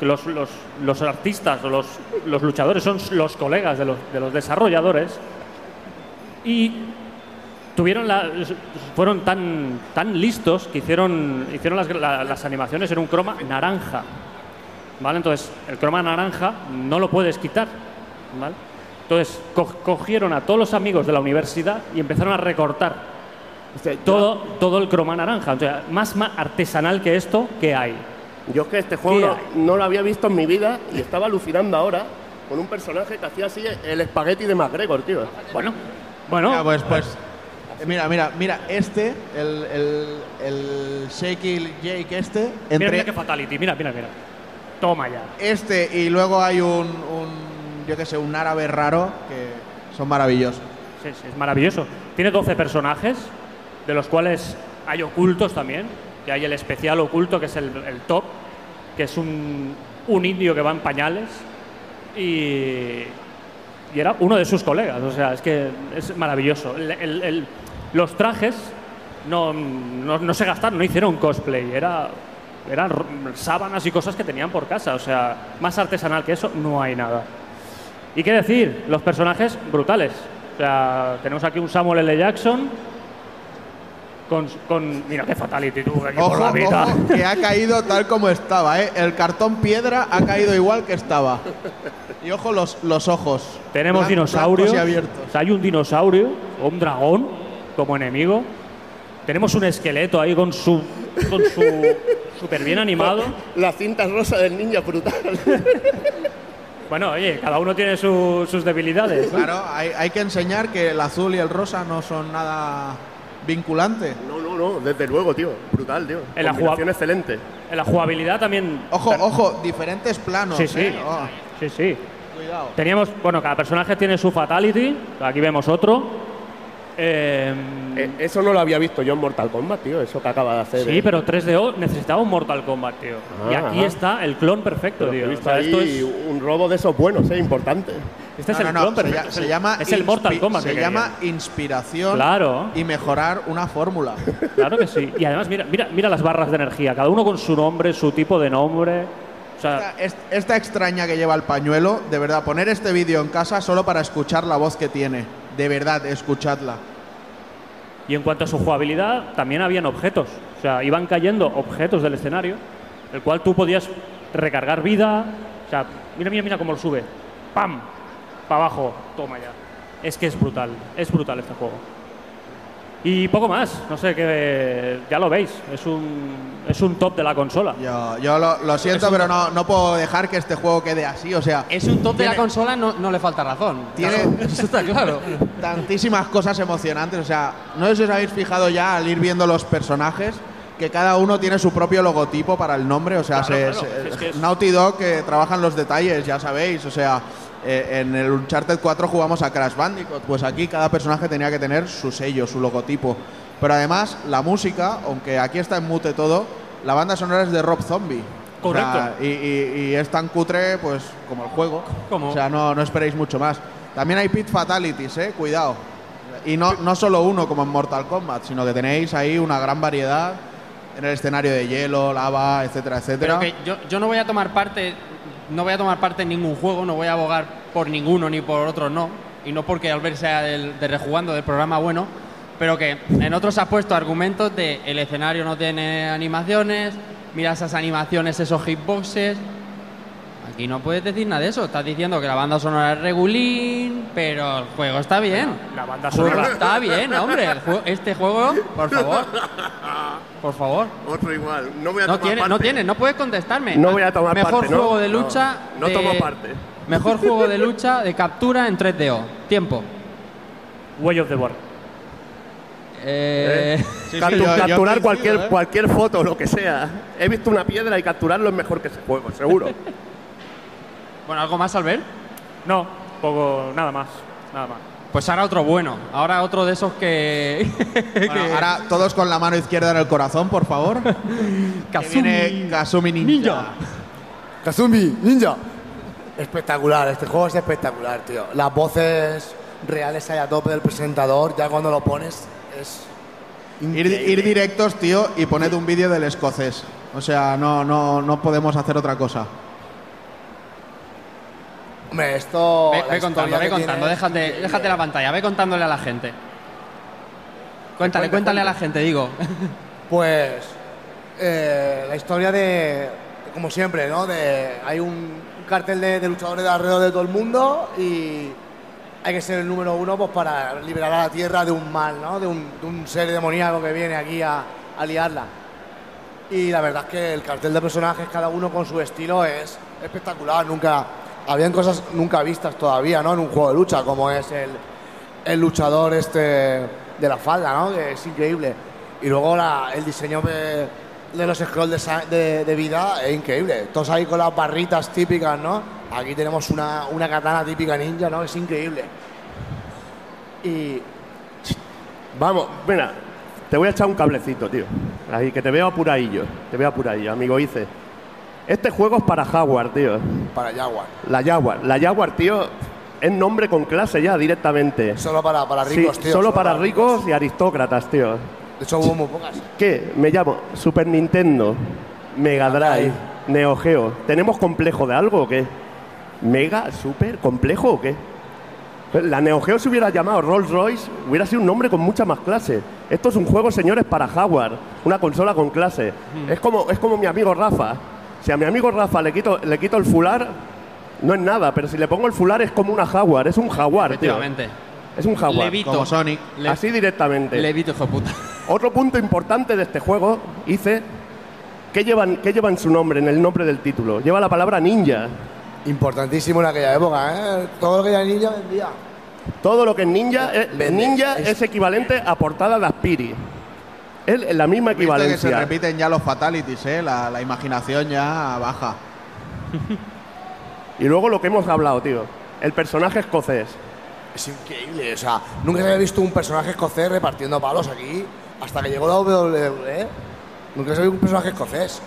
los, los- artistas o los, luchadores son los colegas de los, de los desarrolladores, y tuvieron fueron tan, tan listos que hicieron, hicieron las, la- las animaciones en un croma naranja. ¿Vale? Entonces, el croma naranja no lo puedes quitar. ¿Vale? Entonces, co- cogieron a todos los amigos de la universidad y empezaron a recortar O sea, yo- todo, todo el croma naranja. O sea, más, más artesanal que esto, que hay? Yo es que este juego ¿Qué no, no lo había visto en mi vida y estaba alucinando ahora con un personaje que hacía así el espagueti de McGregor, tío. Bueno, bueno, Mira, pues, pues, mira, mira, mira, este, el, el, el Shaky Jake este, mira, entre mira qué fatality, mira, mira, mira. Toma ya. este y luego hay un, un yo qué sé, un árabe raro que son maravillosos. Sí, sí, es maravilloso. Tiene 12 personajes, de los cuales hay ocultos también, que hay el especial oculto, que es el, top, que es un, un indio que va en pañales, y, y era uno de sus colegas, o sea, es que es maravilloso. Los trajes no, no, se gastaron, no hicieron cosplay, era, eran sábanas y cosas que tenían por casa, o sea, más artesanal que eso no hay nada. ¿Y qué decir? Los personajes brutales. O sea, tenemos aquí un Samuel L. Jackson con, con mira qué fatality tú, aquí por Ojo, la mitad. ojo, que ha caído tal como estaba, ¿eh? El cartón piedra ha caído igual que estaba. Y ojo los, los ojos. Tenemos Blan- dinosaurios. blancos y abiertos. O sea, hay un dinosaurio o un dragón como enemigo. Tenemos un esqueleto ahí con su con su súper bien animado. La cinta rosa del niño brutal. Bueno, oye, cada uno tiene su- sus debilidades. ¿no? Claro, hay, hay que enseñar que el azul y el rosa no son nada vinculante. No, no, no, desde luego, tío. Brutal, tío. En la Combinación excelente. En la jugabilidad también. Ojo, ojo, diferentes planos. Sí, sí. ¿eh? Oh, Sí, sí. cuidado. Teníamos, bueno, cada personaje tiene su fatality. Aquí vemos otro. Eh, Eh, eso no lo había visto yo en Mortal Kombat, tío. Eso que acaba de hacer. sí, eh. pero 3DO necesitaba un Mortal Kombat, tío. y Ah, aquí ajá. está el clon perfecto, Pero tío. he O visto sea, esto ahí es, un robo de esos buenos, eh, importante. este es el no, clon no, perfecto. se llama es el Mortal Kombat Se que llama inspiración Claro, y mejorar una fórmula. claro que sí. Y además, mira, mira, mira las barras de energía. Cada uno con su nombre, su tipo de nombre. O sea, Esta, es- esta extraña que lleva el pañuelo, de verdad, poner este vídeo en casa solo para escuchar la voz que tiene. De verdad, escuchadla. Y en cuanto a su jugabilidad, también habían objetos. O sea, iban cayendo objetos del escenario, el cual tú podías recargar vida. O sea, mira, mira, mira cómo lo sube. ¡Pam! Para abajo. Toma ya. Es que es brutal. Es brutal este juego. Y poco más. No sé, que ya lo veis. Es un, es un top de la consola. Yo, yo lo, lo siento, pero no, no puedo dejar que este juego quede así. O sea, Es un top de la Tiene- consola, no, no le falta razón. Tiene- Claro, Eso está claro. tantísimas cosas emocionantes. O sea, no sé si os habéis fijado ya al ir viendo los personajes que cada uno tiene su propio logotipo para el nombre. O sea, Claro, se- claro. se- Es que es- Naughty Dog que trabajan los detalles, ya sabéis. O sea, eh, en el Uncharted 4 jugamos a Crash Bandicoot. Pues aquí cada personaje tenía que tener su sello, su logotipo. Pero además, la música, aunque aquí está en mute todo, la banda sonora es de Rob Zombie. O sea, Correcto. y, y- y es tan cutre, pues, como el juego. Como- O sea, no, no esperéis mucho más. También hay pit fatalities, eh, cuidado. Y no, no solo uno como en Mortal Kombat, sino que tenéis ahí una gran variedad en el escenario de hielo, lava, etcétera, etcétera. Pero que yo, yo no voy a tomar parte, no voy a tomar parte en ningún juego, no voy a abogar por ninguno ni por otro no, y no porque Albert sea del, de rejugando del programa bueno, pero que en otros ha puesto argumentos de el escenario no tiene animaciones, mira esas animaciones, esos hitboxes. Aquí no puedes decir nada de eso, estás diciendo que la banda sonora es regulín, pero el juego está bien. La banda juego sonora. está bien, hombre. juego- este juego, por favor. por favor. Otro igual. No voy a No tomar tiene, parte. no tiene, no puedes contestarme. No voy a tomar Mejor parte, ¿no? juego de lucha. no de- tomo parte. Mejor juego de lucha de captura en 3DO. Tiempo. Way of the Board. Eh, Captu- yo capturar coincido, cualquier, ¿eh? cualquier foto, lo que sea. He visto una piedra y capturarlo es mejor que ese juego, seguro. Bueno, ¿algo más, Albert? No, poco, nada más. Nada más. Pues ahora otro bueno. Ahora otro de esos que. Bueno, ahora todos con la mano izquierda en el corazón, por favor. Que Kazumi. viene Kasumi Ninja. Ninja. Kazumi, ninja. Espectacular, este juego es espectacular, tío. Las voces reales ahí a tope del presentador, ya cuando lo pones es. Ir, ir directos, tío, y poned un vídeo del escocés. O sea, no, no, no podemos hacer otra cosa. Hombre, esto. Ve, ve contando, ve contando. Déjate, déjate la pantalla, ve contándole a la gente. Cuéntale, Cuenta, cuéntale a la gente, digo. Pues eh, la historia de, de como siempre, ¿no? De, hay un, un cartel de, de luchadores de alrededor de todo el mundo y hay que ser el número uno pues, para liberar a la Tierra de un mal, ¿no? De un, de un ser demoníaco que viene aquí a, a liarla. Y la verdad es que el cartel de personajes, cada uno con su estilo, es espectacular. Nunca habían cosas nunca vistas todavía, ¿no? En un juego de lucha, como es el, el luchador este de la falda, ¿no? Que es increíble. Y luego la- el diseño de, de los scrolls de, de- de vida es increíble. Todos ahí con las barritas típicas, ¿no? Aquí tenemos una, una katana típica ninja, ¿no? Es increíble. Y Vamos, mira, te voy a echar un cablecito, tío. Ahí, que te veo apuradillo. Te veo apuradillo, amigo Ice. Este juego es para Jaguar, tío. para Jaguar. La Jaguar. La Jaguar, tío, es nombre con clase ya directamente. Solo para, para Sí, ricos, tío. solo para ricos y aristócratas, tío. De hecho, hubo muy pocas. ¿Qué? Me llamo Super Nintendo, Mega Drive, Neo Geo. ¿Tenemos complejo de algo o qué? ¿Mega? ¿Super? ¿Complejo o qué? La Neo Geo se hubiera llamado Rolls Royce, hubiera sido un nombre con mucha más clase. Esto es un juego, señores, para Jaguar, una consola con clase. Es, como, es como mi amigo Rafa. Si a mi amigo Rafa le quito, le quito el fular, no es nada, pero si le pongo el fular es como una Jaguar, es un Jaguar, tío. Efectivamente. Es un Jaguar. Levito. Como Sonic. Le- Así directamente. Levito, hijo de puta. Otro punto importante de este juego, hice, ¿qué llevan, ¿qué lleva en su nombre, en el nombre del título? Lleva la palabra ninja. Importantísimo en aquella época, ¿eh? Todo lo que era ninja vendía. Todo lo que es ninja, es, Vende. ninja Es- es equivalente a portada de Aspiri. Es la misma Visto que se equivalencia. repiten ya los fatalities, ¿eh? La, la imaginación ya baja. Y luego lo que hemos hablado, tío. El personaje escocés. Es increíble, o sea, nunca se había visto un personaje escocés repartiendo palos aquí hasta que llegó la WWE. Nunca se había visto un personaje escocés.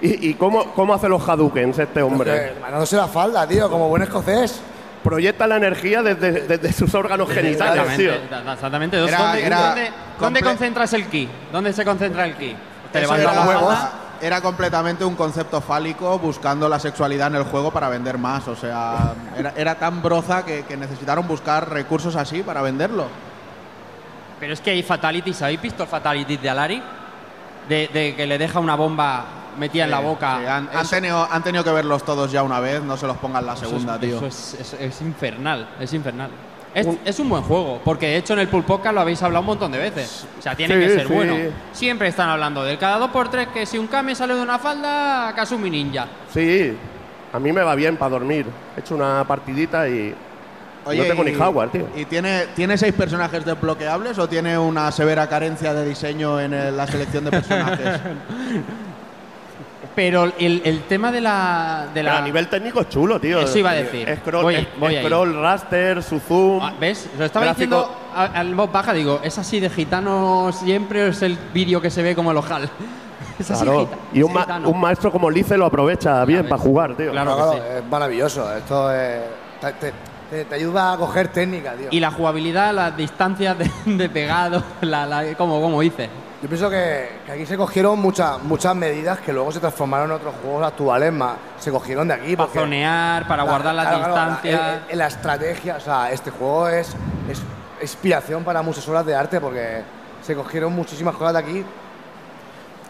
¿Y, y cómo, cómo hace los Hadoukens este hombre? Mandándose la falda, tío, como buen escocés. Proyecta la energía desde, desde sus órganos genitales, tío. Exactamente. exactamente. Entonces, Era- ¿dónde, era dónde- dónde comple- concentras el ki? ¿Dónde se concentra el ki? Te Eso levantas era, la huevos. falda. era completamente un concepto fálico buscando la sexualidad en el juego para vender más. O sea, era, era tan broza que, que necesitaron buscar recursos así para venderlo. Pero es que hay fatalities. ¿Habéis visto el fatality de Alari? De, de que le deja una bomba metida en la Sí, boca. sí, han, han Eso- tenido, han tenido que verlos todos ya una vez, no se los pongan la eso segunda, es, tío. eso es, es- es infernal. Es infernal. Es, es un buen juego, porque de hecho en el Pool Podcast lo habéis hablado un montón de veces. O sea, tiene Sí, que ser sí. bueno. Siempre están hablando del cada dos por tres que si un Kame sale de una falda, Kasumi Ninja. Sí, a mí me va bien para dormir. He hecho una partidita y no tengo y- ni Jaguar, tío. ¿Y tiene, tiene seis personajes desbloqueables o tiene una severa carencia de diseño en el- la selección de personajes? Pero el, el tema de la. De Pero la a nivel técnico es chulo, tío. Eso iba a decir. Scroll, Voy- es- voy ahí. scroll raster, su zoom. Ah, ¿Ves? Lo estaba Gráfico- diciendo a- al voz baja, digo, ¿es así de gitano siempre o es el vídeo que se ve como el ojal? Es así Claro. gita- Y un, es ma- gitano. un maestro como Lice lo aprovecha bien ves. para jugar, tío. Claro. Claro, que claro, es maravilloso. Esto es- te, te- te- te ayuda a coger técnica, tío. Y la jugabilidad, las distancias de, de pegado, la, la- como, como hice. Yo pienso que, que aquí se cogieron muchas muchas medidas que luego se transformaron en otros juegos actuales más. Se cogieron de aquí. Para zonear, para La- guardar las la- distancias. en- en la estrategia, o sea, este juego es, es inspiración para muchas obras de arte porque se cogieron muchísimas cosas de aquí.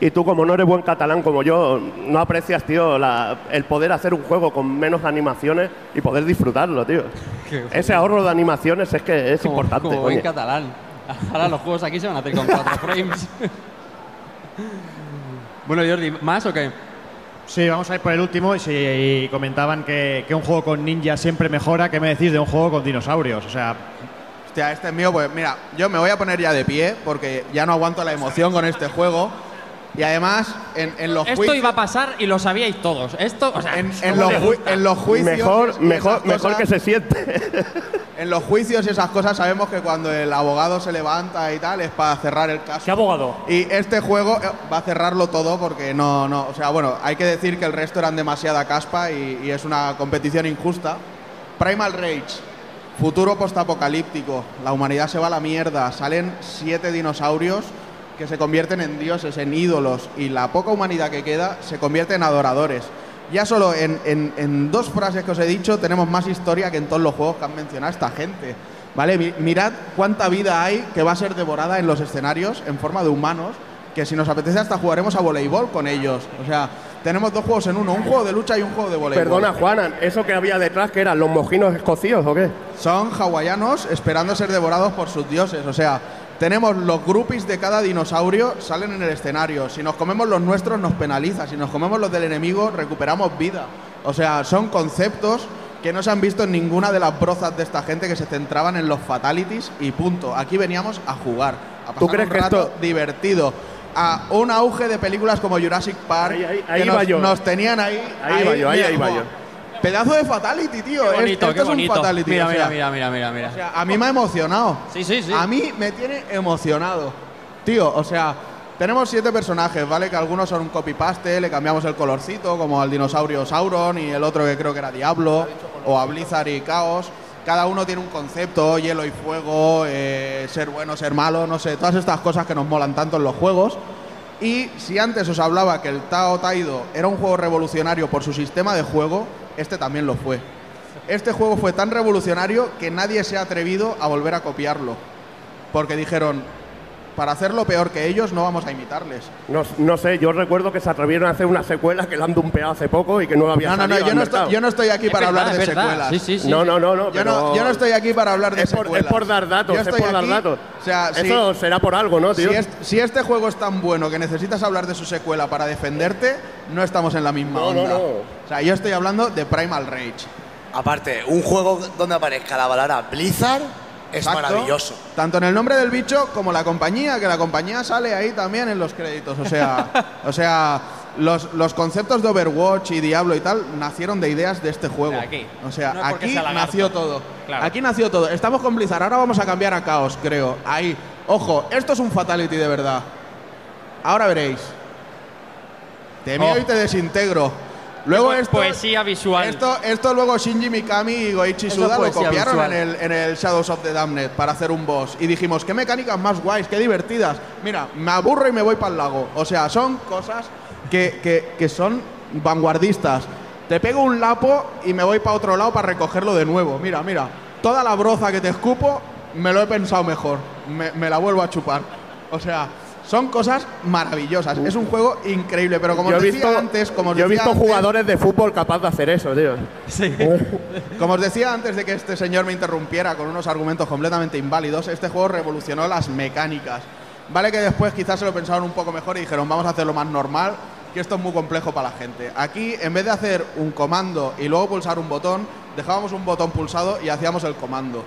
Y tú, como no eres buen catalán como yo, no aprecias, tío, la- el poder hacer un juego con menos animaciones y poder disfrutarlo, tío. Ese ahorro de animaciones es que es como, importante. como buen catalán. Ahora los juegos aquí se van a hacer con cuatro frames. Bueno, Jordi, ¿más o qué? Sí, vamos a ir por el último y, si, y comentaban que, que un juego con ninja siempre mejora. ¿Qué me decís de un juego con dinosaurios? O sea, Hostia, este es mío, pues mira, yo me voy a poner ya de pie porque ya no aguanto la emoción con este juego. Y además, en, en los Esto juicios. iba a pasar y lo sabíais todos. Esto, o sea, en, ¿cómo en los, ju- en los juicios. Mejor, mejor, mejor cosas- que se siente. En los juicios y esas cosas sabemos que cuando el abogado se levanta y tal es para cerrar el caso. ¿Qué abogado? Y este juego eh, va a cerrarlo todo porque no, no, o sea, bueno, hay que decir que el resto eran demasiada caspa y, y es una competición injusta. Primal Rage, futuro postapocalíptico, la humanidad se va a la mierda, salen siete dinosaurios que se convierten en dioses, en ídolos y la poca humanidad que queda se convierte en adoradores. Ya solo en, en- en dos frases que os he dicho tenemos más historia que en todos los juegos que han mencionado esta gente. ¿Vale? Mi- Mirad cuánta vida hay que va a ser devorada en los escenarios en forma de humanos, que si nos apetece hasta jugaremos a voleibol con ellos. O sea, tenemos dos juegos en uno, un juego de lucha y un juego de voleibol. Perdona, Juanan, ¿eso que había detrás que eran los mojinos escocíos o qué? Son hawaianos esperando ser devorados por sus dioses. O sea, tenemos los groupies de cada dinosaurio, salen en el escenario. Si nos comemos los nuestros, nos penaliza. Si nos comemos los del enemigo, recuperamos vida. O sea, son conceptos que no se han visto en ninguna de las brozas de esta gente que se centraban en los fatalities y punto. Aquí veníamos a jugar, a pasar ¿Tú crees un que rato esto- divertido. A un auge de películas como Jurassic Park Ahí, ahí, que nos, yo. nos tenían ahí. Ahí va yo, ahí, buah. yo. Pedazo de fatality, tío. Qué Es- bonito, qué es bonito. un fatality. Mira, o mira, sea, mira, mira, mira, mira. o sea, a mí me ha emocionado. Sí, sí, sí. A mí me tiene emocionado. Tío, o sea, tenemos siete personajes, ¿vale? Que algunos son un copy-paste, le cambiamos el colorcito, como al dinosaurio Sauron y el otro que creo que era Diablo, o a Blizzard y Chaos. Cada uno tiene un concepto, hielo y fuego, eh, ser bueno, ser malo, no sé, todas estas cosas que nos molan tanto en los juegos. Y si antes os hablaba que el Tao Taido era un juego revolucionario por su sistema de juego, este también lo fue. Este juego fue tan revolucionario que nadie se ha atrevido a volver a copiarlo. Porque dijeron, para hacerlo peor que ellos no vamos a imitarles. No, no sé, yo recuerdo que se atrevieron a hacer una secuela que la han dumpeado hace poco y que no había No, no, no, salido yo no, estoy, yo no estoy aquí Es para verdad, hablar de secuelas. Sí, sí, sí. No, no, no, no. Yo pero no, yo no estoy aquí para hablar de es por, es por dar datos, es por dar datos. O sea, si- Eso será por algo, ¿no, tío? Si, es- si este juego es tan bueno que necesitas hablar de su secuela para defenderte, no estamos en la misma No, no, onda. no. O sea, yo estoy hablando de Primal Rage. Aparte, un juego donde aparezca la palabra Blizzard es Exacto. maravilloso. Tanto en el nombre del bicho como la compañía, que la compañía sale ahí también en los créditos. O sea, o sea los, los conceptos de Overwatch y Diablo y tal nacieron de ideas de este juego. De aquí. O sea, No aquí sea nació todo. Claro. Aquí nació todo. Estamos con Blizzard. Ahora vamos a cambiar a Chaos, creo. Ahí. Ojo, esto es un fatality de verdad. Ahora veréis. Te mío Oh. y te desintegro. Luego esto, poesía visual. Esto, esto luego Shinji Mikami y Goichi Suda lo copiaron visual. en el, en el Shadows of the Damned para hacer un boss. Y dijimos, qué mecánicas más guays, qué divertidas. Mira, me aburro y me voy para el lago. O sea, son cosas que, que- que son vanguardistas. Te pego un lapo y me voy para otro lado para recogerlo de nuevo. Mira, mira. Toda la broza que te escupo, me lo he pensado mejor. Me, me la vuelvo a chupar. O sea, son cosas maravillosas. Es un juego increíble, pero como yo os decía visto, antes, como os yo he decía visto antes- jugadores de fútbol capaz de hacer eso, tío. como os decía antes de que este señor me interrumpiera con unos argumentos completamente inválidos, este juego revolucionó las mecánicas. Vale que después quizás se lo pensaron un poco mejor y dijeron vamos a hacerlo más normal, que esto es muy complejo para la gente. Aquí, en vez de hacer un comando y luego pulsar un botón, dejábamos un botón pulsado y hacíamos el comando.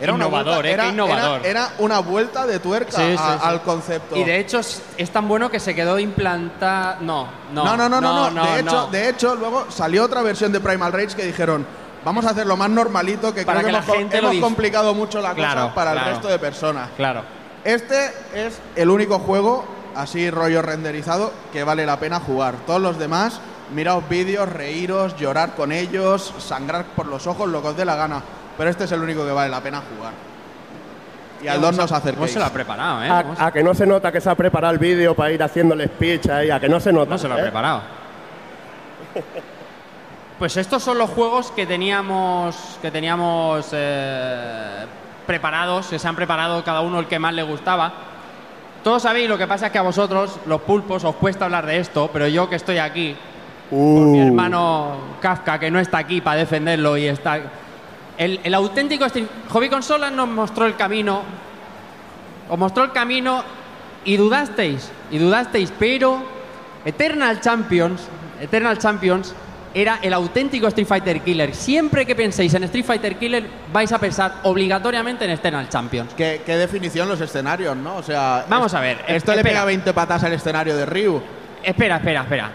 Innovador, ¿eh? era, innovador. Era, era una vuelta de tuerca Sí, sí, a- sí. al concepto. Y de hecho es es tan bueno que se quedó implantado. No, no. No, no, no, no, no. no, de, hecho, de hecho, luego salió otra versión de Primal Rage que dijeron, vamos a hacerlo más normalito, que Para creo que, que la hemos, gente lo hemos dis- complicado mucho la Claro, cosa para claro. el resto de personas. Claro. Este es el único juego, así rollo renderizado, que vale la pena jugar. Todos los demás, miraos vídeos, reíros, llorar con ellos, sangrar por los ojos, lo que os dé la gana. Pero este es el único que vale la pena jugar. Y al dos nos ¿Cómo acerquéis. se lo ha preparado, eh? A, ¿Cómo se- a que no se nota que se ha preparado el vídeo para ir haciendo el speech ahí, a que no se nota. No se lo ha ¿eh? preparado. Pues estos son los juegos que teníamos, que teníamos eh, preparados, que se han preparado cada uno el que más le gustaba. Todos sabéis, lo que pasa es que a vosotros, los pulpos, os cuesta hablar de esto, pero yo que estoy aquí, por mi Uh, hermano Kafka, que no está aquí para defenderlo y está... El, el auténtico Stream- Hobby Consolas nos mostró el camino, os mostró el camino Y dudasteis, y dudasteis, pero Eternal Champions, Eternal Champions era el auténtico Street Fighter Killer. Siempre que penséis en Street Fighter Killer, vais a pensar obligatoriamente en Eternal Champions. ¿Qué, qué definición los escenarios, ¿no? O sea. Vamos es- a ver, Esto le pega 20 patas al escenario de Ryu. Espera, espera, espera.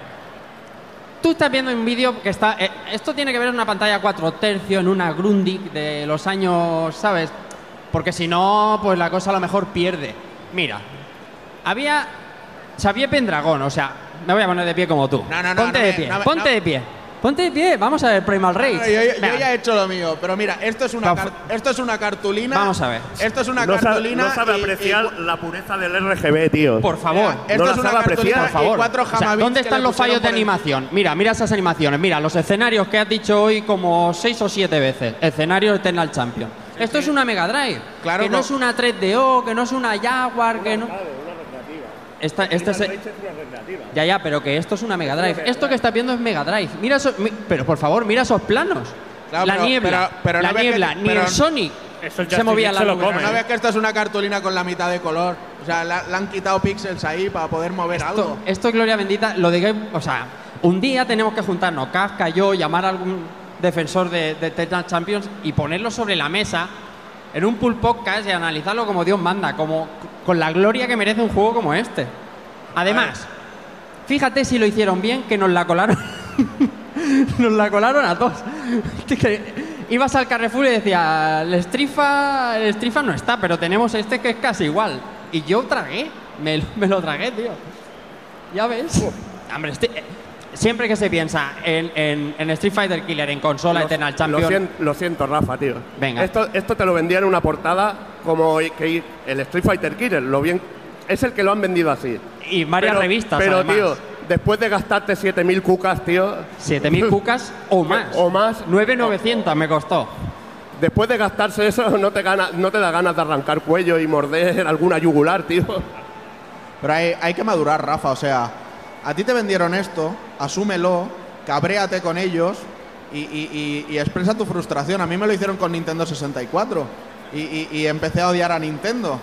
Tú estás viendo un vídeo que está. eh, esto tiene que ver en una pantalla 4 tercios, en una Grundig de los años, ¿sabes? Porque si no, pues la cosa a lo mejor pierde. Mira, había. Xavier Pendragón, o sea, me voy a poner de pie como tú. No, no, no, Ponte no de pie, no ponte de pie. Ponte de pie, vamos a ver Primal Rage. No, yo, yo- yo Venga. ya he hecho lo mío, pero mira, esto es una, Vamos. car- esto es una cartulina. Vamos a ver. Esto es una No sabe, cartulina. no sabe y- apreciar y- la pureza del RGB, tío. Por favor. Mira, esto No es una sabe cartulina apreciar. Por favor. y cuatro O sea, jamabits ¿Dónde que están le los fallos de animación? Mira, mira esas animaciones. Mira, los escenarios que has dicho hoy como seis o siete veces. Escenario Eternal Champion. Esto es una Mega Drive. Claro, que no co- es una 3DO, que no es una Jaguar, que no. Esta, es- Ya, ya, pero que esto es una Mega Drive. Esto que estás viendo es Mega Drive. Mira eso, mi- pero por favor, mira esos planos. Claro, la pero- niebla, pero- pero la no ves que- niebla, ni pero- el Sonic Eso se movía la se lo nube. come. Pero no ves que esto es una cartulina con la mitad de color. O sea, la- le han quitado píxeles ahí para poder mover Esto, algo. esto es gloria bendita. Lo de que, o sea, un día tenemos que juntarnos, Kafka, yo, llamar a algún defensor de, de Champions y ponerlo sobre la mesa en un pool podcast y analizarlo como Dios manda, como con la gloria que merece un juego como este. Además, fíjate si lo hicieron bien, que nos la colaron. nos la colaron a todos. Ibas al Carrefour y decía, el Strifa, el Strifa no está, pero tenemos este que es casi igual. Y yo tragué, me, lo- me lo tragué, tío. Ya ves. Hombre, este- siempre que se piensa en, en- en Street Fighter Killer, en consola, Lo- Eternal Lo, Champion. sien- lo siento, Rafa, tío. Venga. Esto, esto te lo vendían en una portada como que el Street Fighter Killer. Lo bien, es el que lo han vendido así. Y varias pero, revistas, Pero, además. tío, después de gastarte 7.000 cucas, tío. 7.000 cucas o más. O más. 9.900 me costó. Después de gastarse eso, no te, gana, no te da ganas de arrancar cuello y morder alguna yugular, tío. Pero hay, hay que madurar, Rafa. O sea, a ti te vendieron esto, asúmelo, cabréate con ellos y, y- expresa tu frustración. A mí me lo hicieron con Nintendo 64 y, y- y empecé a odiar a Nintendo.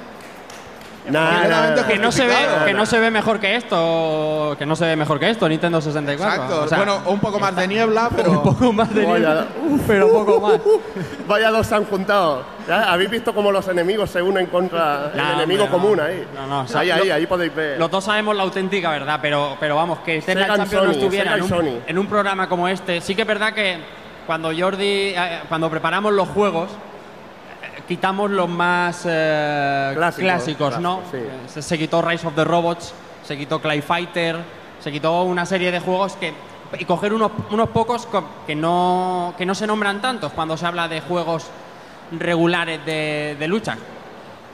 Nah, Completamente nah, Que no se ve, que no se ve mejor que esto, que no se ve mejor que esto, Nintendo 64. Exacto. O sea, bueno, un poco más de niebla, pero. un poco más de Vaya, nivel, pero poco más. Vaya dos se han juntado. ¿Ya? ¿Habéis visto cómo los enemigos se unen contra el No, enemigo hombre, no. común ahí? No, no, o sea, ahí, ahí, lo- ahí podéis ver. Los dos sabemos la auténtica verdad, pero, pero vamos, que Sega Champions no estuviera en un, en un programa como este. Sí que es verdad que cuando Jordi, eh, cuando preparamos los juegos, quitamos los más eh, Clásicos, clásicos, ¿no? clásicos, sí. Eh, Se, se quitó Rise of the Robots, se quitó Clay Fighter, se quitó una serie de juegos que y coger unos, unos pocos co- que no, que no se nombran tantos cuando se habla de juegos regulares de, de lucha.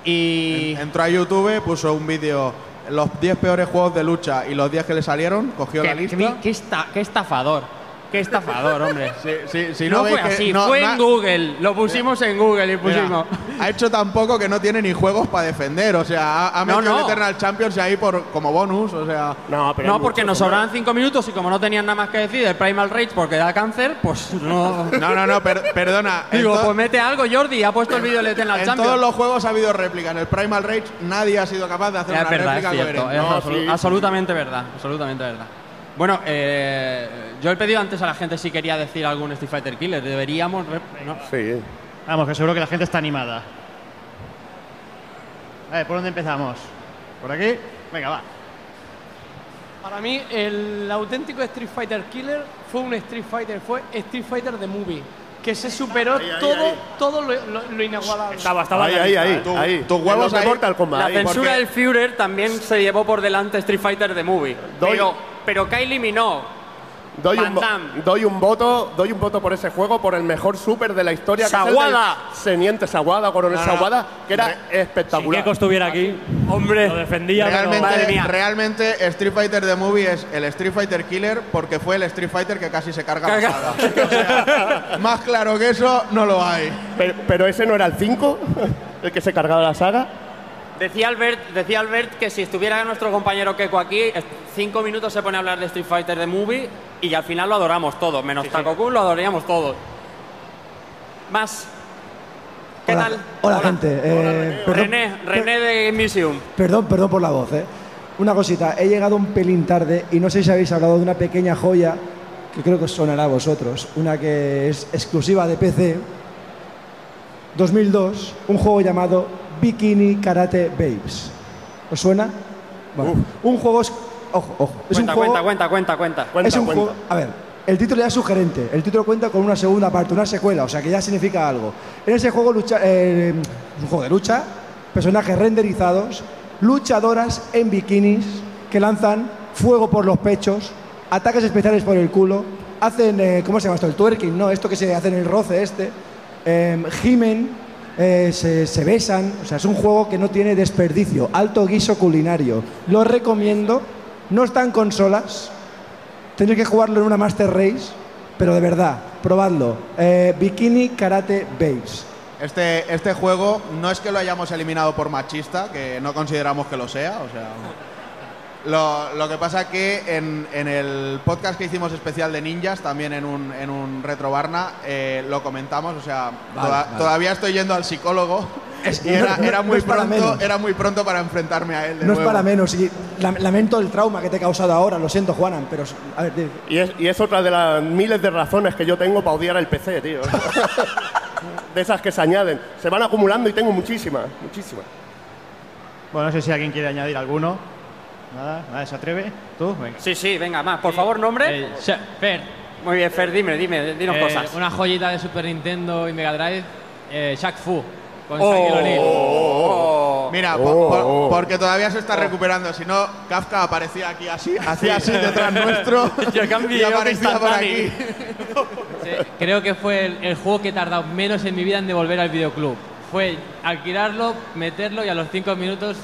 Y Entró a YouTube, puso un vídeo, los 10 peores juegos de lucha y los 10 que le salieron, cogió la Qué, lista. qué- qué esta- qué estafador. Qué estafador, hombre. Sí, sí, si no, no, fue que así, no- fue en Google. Lo pusimos en Google y Mira, pusimos. ha hecho tan poco que no tiene ni juegos para defender. O sea, ha, ha metido no. el Eternal Champions ahí por, como bonus. O sea, No, pero No, porque muchos, nos sobraban cinco minutos y como no tenían nada más que decir del Primal Rage porque da cáncer, pues no. no, no, no, per- perdona. en Digo, pues mete algo, Jordi. Ha puesto el vídeo del Eternal en Champions. todos los juegos ha habido réplica. En el Primal Rage nadie ha sido capaz de hacer es una verdad, es réplica cierto. Es No, absolu- sí, absolutamente verdad. Absolutamente verdad. Bueno, eh, yo he pedido antes a la gente si quería decir algún Street Fighter Killer. Deberíamos. re- no. Sí. Vamos, que seguro que la gente está animada. A ver, ¿por dónde empezamos? ¿Por aquí? Venga, va. Para mí, el auténtico Street Fighter Killer fue un Street Fighter, fue Street Fighter The Movie, que se superó Ahí, ahí, todo, ahí. todo lo, lo- lo inigualable. Estaba, estaba Ahí, ahí, ahí. Tu- ahí. tus huevos de. Mortal Kombat. La ahí. censura porque- del Führer también se llevó por delante Street Fighter The Movie. Doy- Pero, pero Kylie Minogue Doy un, Van vo- Damme. doy un voto, doy un voto por ese juego, por el mejor super de la historia. que es el del Sawada, Coronel. Sawada, que era Si espectacular. Keiko estuviera aquí, Hombre. lo defendía, pero- Realmente, Madre mía. realmente Street Fighter The Movie es el Street Fighter Killer porque fue el Street Fighter que casi se carga la Carga- saga. O sea, más claro que eso no lo hay. Pero, pero ese no era el 5, el que se cargaba la saga. Decía Albert, decía Albert que si estuviera nuestro compañero Keiko aquí, es- cinco minutos se pone a hablar de Street Fighter The Movie y al final lo adoramos todos, menos Taco Kun, lo adoraríamos todos. Más. ¿Qué Hola, tal? Hola, gente. Eh, perdón, René, René de Museum. perdón, perdón por la voz, ¿eh? Una cosita, he llegado un pelín tarde y no sé si habéis hablado de una pequeña joya que creo que os sonará a vosotros. Una que es exclusiva de PC. 2002, un juego llamado Bikini Karate Babes. ¿Os suena? Bueno, un juego es... Ojo, ojo. Es Cuenta, un juego, cuenta, cuenta, cuenta, cuenta. es un juego. A ver, el título ya es sugerente. El título cuenta con una segunda parte, una secuela, o sea que ya significa algo. En ese juego lucha, eh, es un juego de lucha, personajes renderizados, luchadoras en bikinis que lanzan fuego por los pechos, ataques especiales por el culo, hacen, eh, ¿cómo se llama esto? El twerking, ¿no? Esto que se hace en el roce este. Eh, gimen, eh, se, se besan, o sea, es un juego que no tiene desperdicio, alto guiso culinario. Lo recomiendo, no está en consolas, tenéis que jugarlo en una Master Race, pero de verdad, probadlo. Eh, Bikini Karate Babes. Este, este juego no es que lo hayamos eliminado por machista, que no consideramos que lo sea, o sea... Lo, lo que pasa que en, en el podcast que hicimos especial de ninjas, también en un, en un Retro Barna, eh, lo comentamos, o sea, Vale, toda- vale. todavía estoy yendo al psicólogo y no- era, no- era no muy es pronto, era muy pronto para enfrentarme a él. de No es para menos, y lam- lamento el trauma que te he causado ahora, lo siento, Juanan, pero a ver, Y es, y es otra de las miles de razones que yo tengo para odiar el PC, tío. de esas que se añaden. Se van acumulando y tengo muchísimas, muchísimas. Bueno, no sé si alguien quiere añadir alguno. Nada, nada, ¿se atreve? ¿Tú? Venga. Sí, sí, venga, más. Por favor, nombre. Eh, Fer, Muy bien, Fer, dime, dime, dinos eh, cosas. una joyita de Super Nintendo y Mega Drive, eh, Shaq Fu, con Oh. Shaquille O'Neal. Oh. Mira, Oh, por- por- oh. porque todavía se está recuperando. Si no, Kafka aparecía aquí así, hacía así detrás nuestro Yo cambio y aparecía por aquí. Sí, creo que fue el, el juego que he tardado menos en mi vida en devolver al videoclub. Fue alquilarlo, meterlo y a los cinco minutos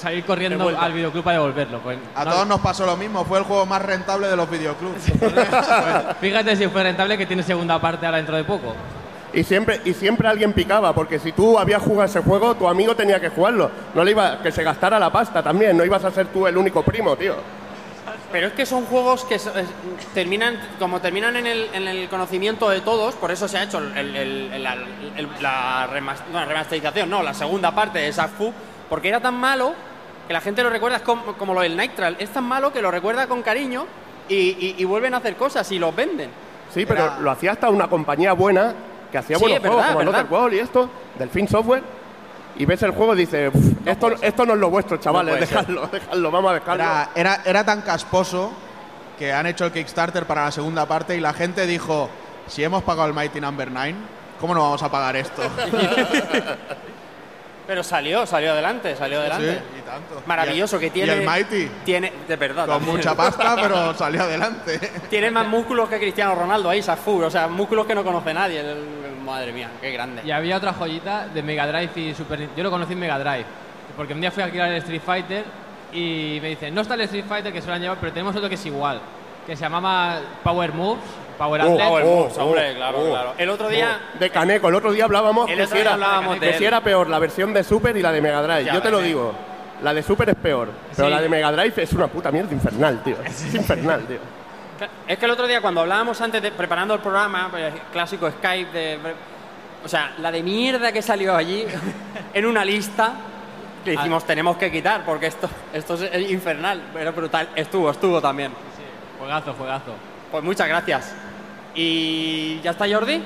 salir corriendo al videoclub para devolverlo. Pues, A no- todos nos pasó lo mismo, fue el juego más rentable de los videoclubs. Fíjate si fue rentable que tiene segunda parte ahora dentro de poco. Y siempre, y siempre alguien picaba, porque si tú habías jugado ese juego, tu amigo tenía que jugarlo. No le iba que se gastara la pasta también, no ibas a ser tú el único primo, tío. Pero es que son juegos que terminan, como terminan en el, en el conocimiento de todos, por eso se ha hecho el- el- el- la, el- la remasterización, no, la segunda parte de Shaq Fu, porque era tan malo que la gente lo recuerda, es como, como lo del Nitral, es tan malo que lo recuerda con cariño y, y- y vuelven a hacer cosas y los venden. Sí, pero lo hacía hasta una compañía buena que hacía Sí, buenos juegos, como el verdad. Other World y esto, Delfín Software. Y ves el juego y dices, "Uf, esto, esto no es lo vuestro, chavales, ser. dejadlo, dejadlo, vamos a dejarlo. Era, era, era tan casposo que han hecho el Kickstarter para la segunda parte y la gente dijo, si hemos pagado el Mighty Number 9, ¿cómo no vamos a pagar esto? Pero salió, salió adelante, salió adelante. Sí, y tanto. Maravilloso Y el- que tiene. Y el Mighty, Tiene, de verdad. con también. mucha pasta, pero salió adelante. Tiene más músculos que Cristiano Ronaldo ahí, Shaq Fu, o sea, músculos que no conoce nadie. El- madre mía, qué grande. Y había otra joyita de Mega Drive y Super Nintendo. Yo lo conocí en Mega Drive. Porque un día fui a alquilar el Street Fighter y me dicen, no está el Street Fighter que se lo han llevado, pero tenemos otro que es igual. Que se llamaba Power Moves, Power Oh. Power oh, hombre, oh, claro, oh, claro. El otro día, De Caneco, el otro día hablábamos el que, otro si día era, hablábamos de que si era peor la versión de Super y la de Mega Drive. Ya, Yo te lo digo, la de Super es peor, pero Sí. la de Mega Drive es una puta mierda infernal, tío. Es infernal, tío. Es que el otro día cuando hablábamos antes de preparando el programa, pues, clásico Skype de o sea, la de mierda que salió allí en una lista que dijimos tenemos que quitar porque esto esto es infernal, era brutal. Estuvo, estuvo también. Sí, juegazo, juegazo. Pues muchas gracias. ¿Y ya está Jordi?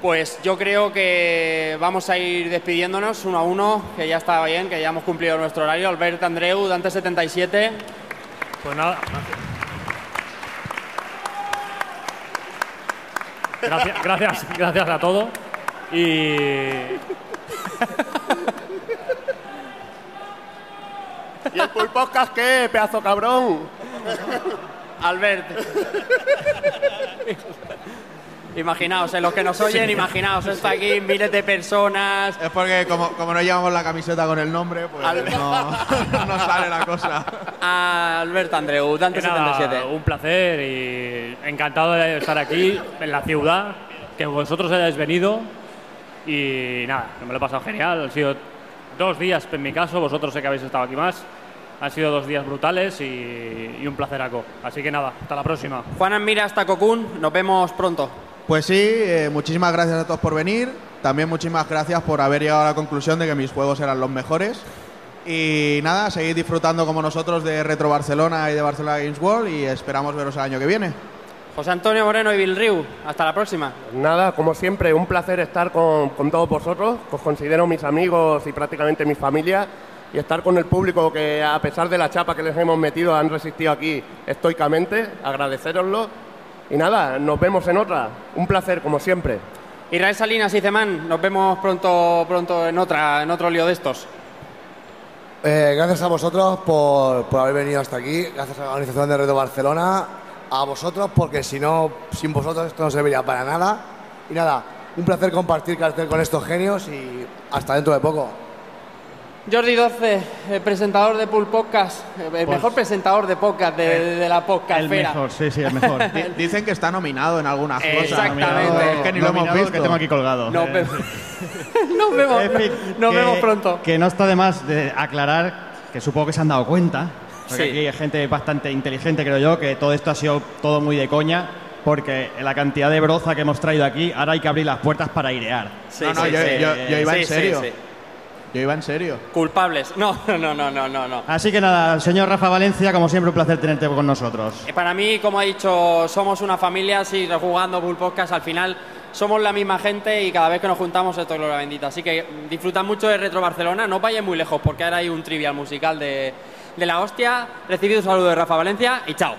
Pues yo creo que vamos a ir despidiéndonos uno a uno, que ya está bien, que ya hemos cumplido nuestro horario. Albert Andreu, Dante77. Pues nada. Gracias, gracias, gracias a todos. Y ¿Y el Podcast qué, pedazo cabrón? Albert. imaginaos, en los que nos oyen, imaginaos, está aquí miles de personas. Es porque como, como no llevamos la camiseta con el nombre, pues Al- no, no sale la cosa. Albert Andreu, que nada, Dante77. un placer y encantado de estar aquí en la ciudad, que vosotros hayáis venido y nada, me lo he pasado genial. Han sido dos días en mi caso, vosotros sé que habéis estado aquí más. Han sido dos días brutales y, y un placeraco. Así que nada, hasta la próxima. Juan Mira hasta Cocún, nos vemos pronto. Pues sí, eh, muchísimas gracias a todos por venir. También muchísimas gracias por haber llegado a la conclusión de que mis juegos eran los mejores. Y nada, seguid disfrutando como nosotros de Retro Barcelona y de Barcelona Games World y esperamos veros el año que viene. José Antonio Moreno y Bill Riu, hasta la próxima. Nada, como siempre, un placer estar con, con todos vosotros, os considero mis amigos y prácticamente mi familia, y estar con el público que a pesar de la chapa que les hemos metido han resistido aquí estoicamente, agradeceroslo. Y nada, nos vemos en otra. Un placer, como siempre. Israel Salinas y Zemán, nos vemos pronto, pronto en, otra, en otro lío de estos. Eh, gracias a vosotros por, por haber venido hasta aquí, gracias a la organización de Reto Barcelona, a vosotros, porque si no, sin vosotros esto no serviría para nada. Y nada, un placer compartir cartel con estos genios y hasta dentro de poco. Jordi 12, el presentador de Pool Podcast, el mejor presentador de podcast de, de la podcast. El mejor, sí, sí, el mejor. Di- Dicen que está nominado en algunas cosas. Exactamente. Es que ni lo hemos visto. que tengo aquí colgado. Nos, Eh, nos vemos, fin, nos que- vemos pronto. Que no está de más de aclarar, que supongo que se han dado cuenta, porque Sí. aquí hay gente bastante inteligente, creo yo, que todo esto ha sido todo muy de coña, porque la cantidad de broza que hemos traído aquí, ahora hay que abrir las puertas para airear. no, no, yo, yo- yo iba Sí, en sí, serio. Yo iba en serio. Culpables. No, no, no, no, no, no. Así que nada, señor Rafa Valencia, como siempre, un placer tenerte con nosotros. Eh, Para mí, como ha dicho, somos una familia, sí, jugando Bull Podcast, al final somos la misma gente y cada vez que nos juntamos esto es gloria bendita. Así que disfrutad mucho de Retro Barcelona, no vayáis muy lejos porque ahora hay un trivial musical de, de la hostia. Recibido un saludo de Rafa Valencia y chao.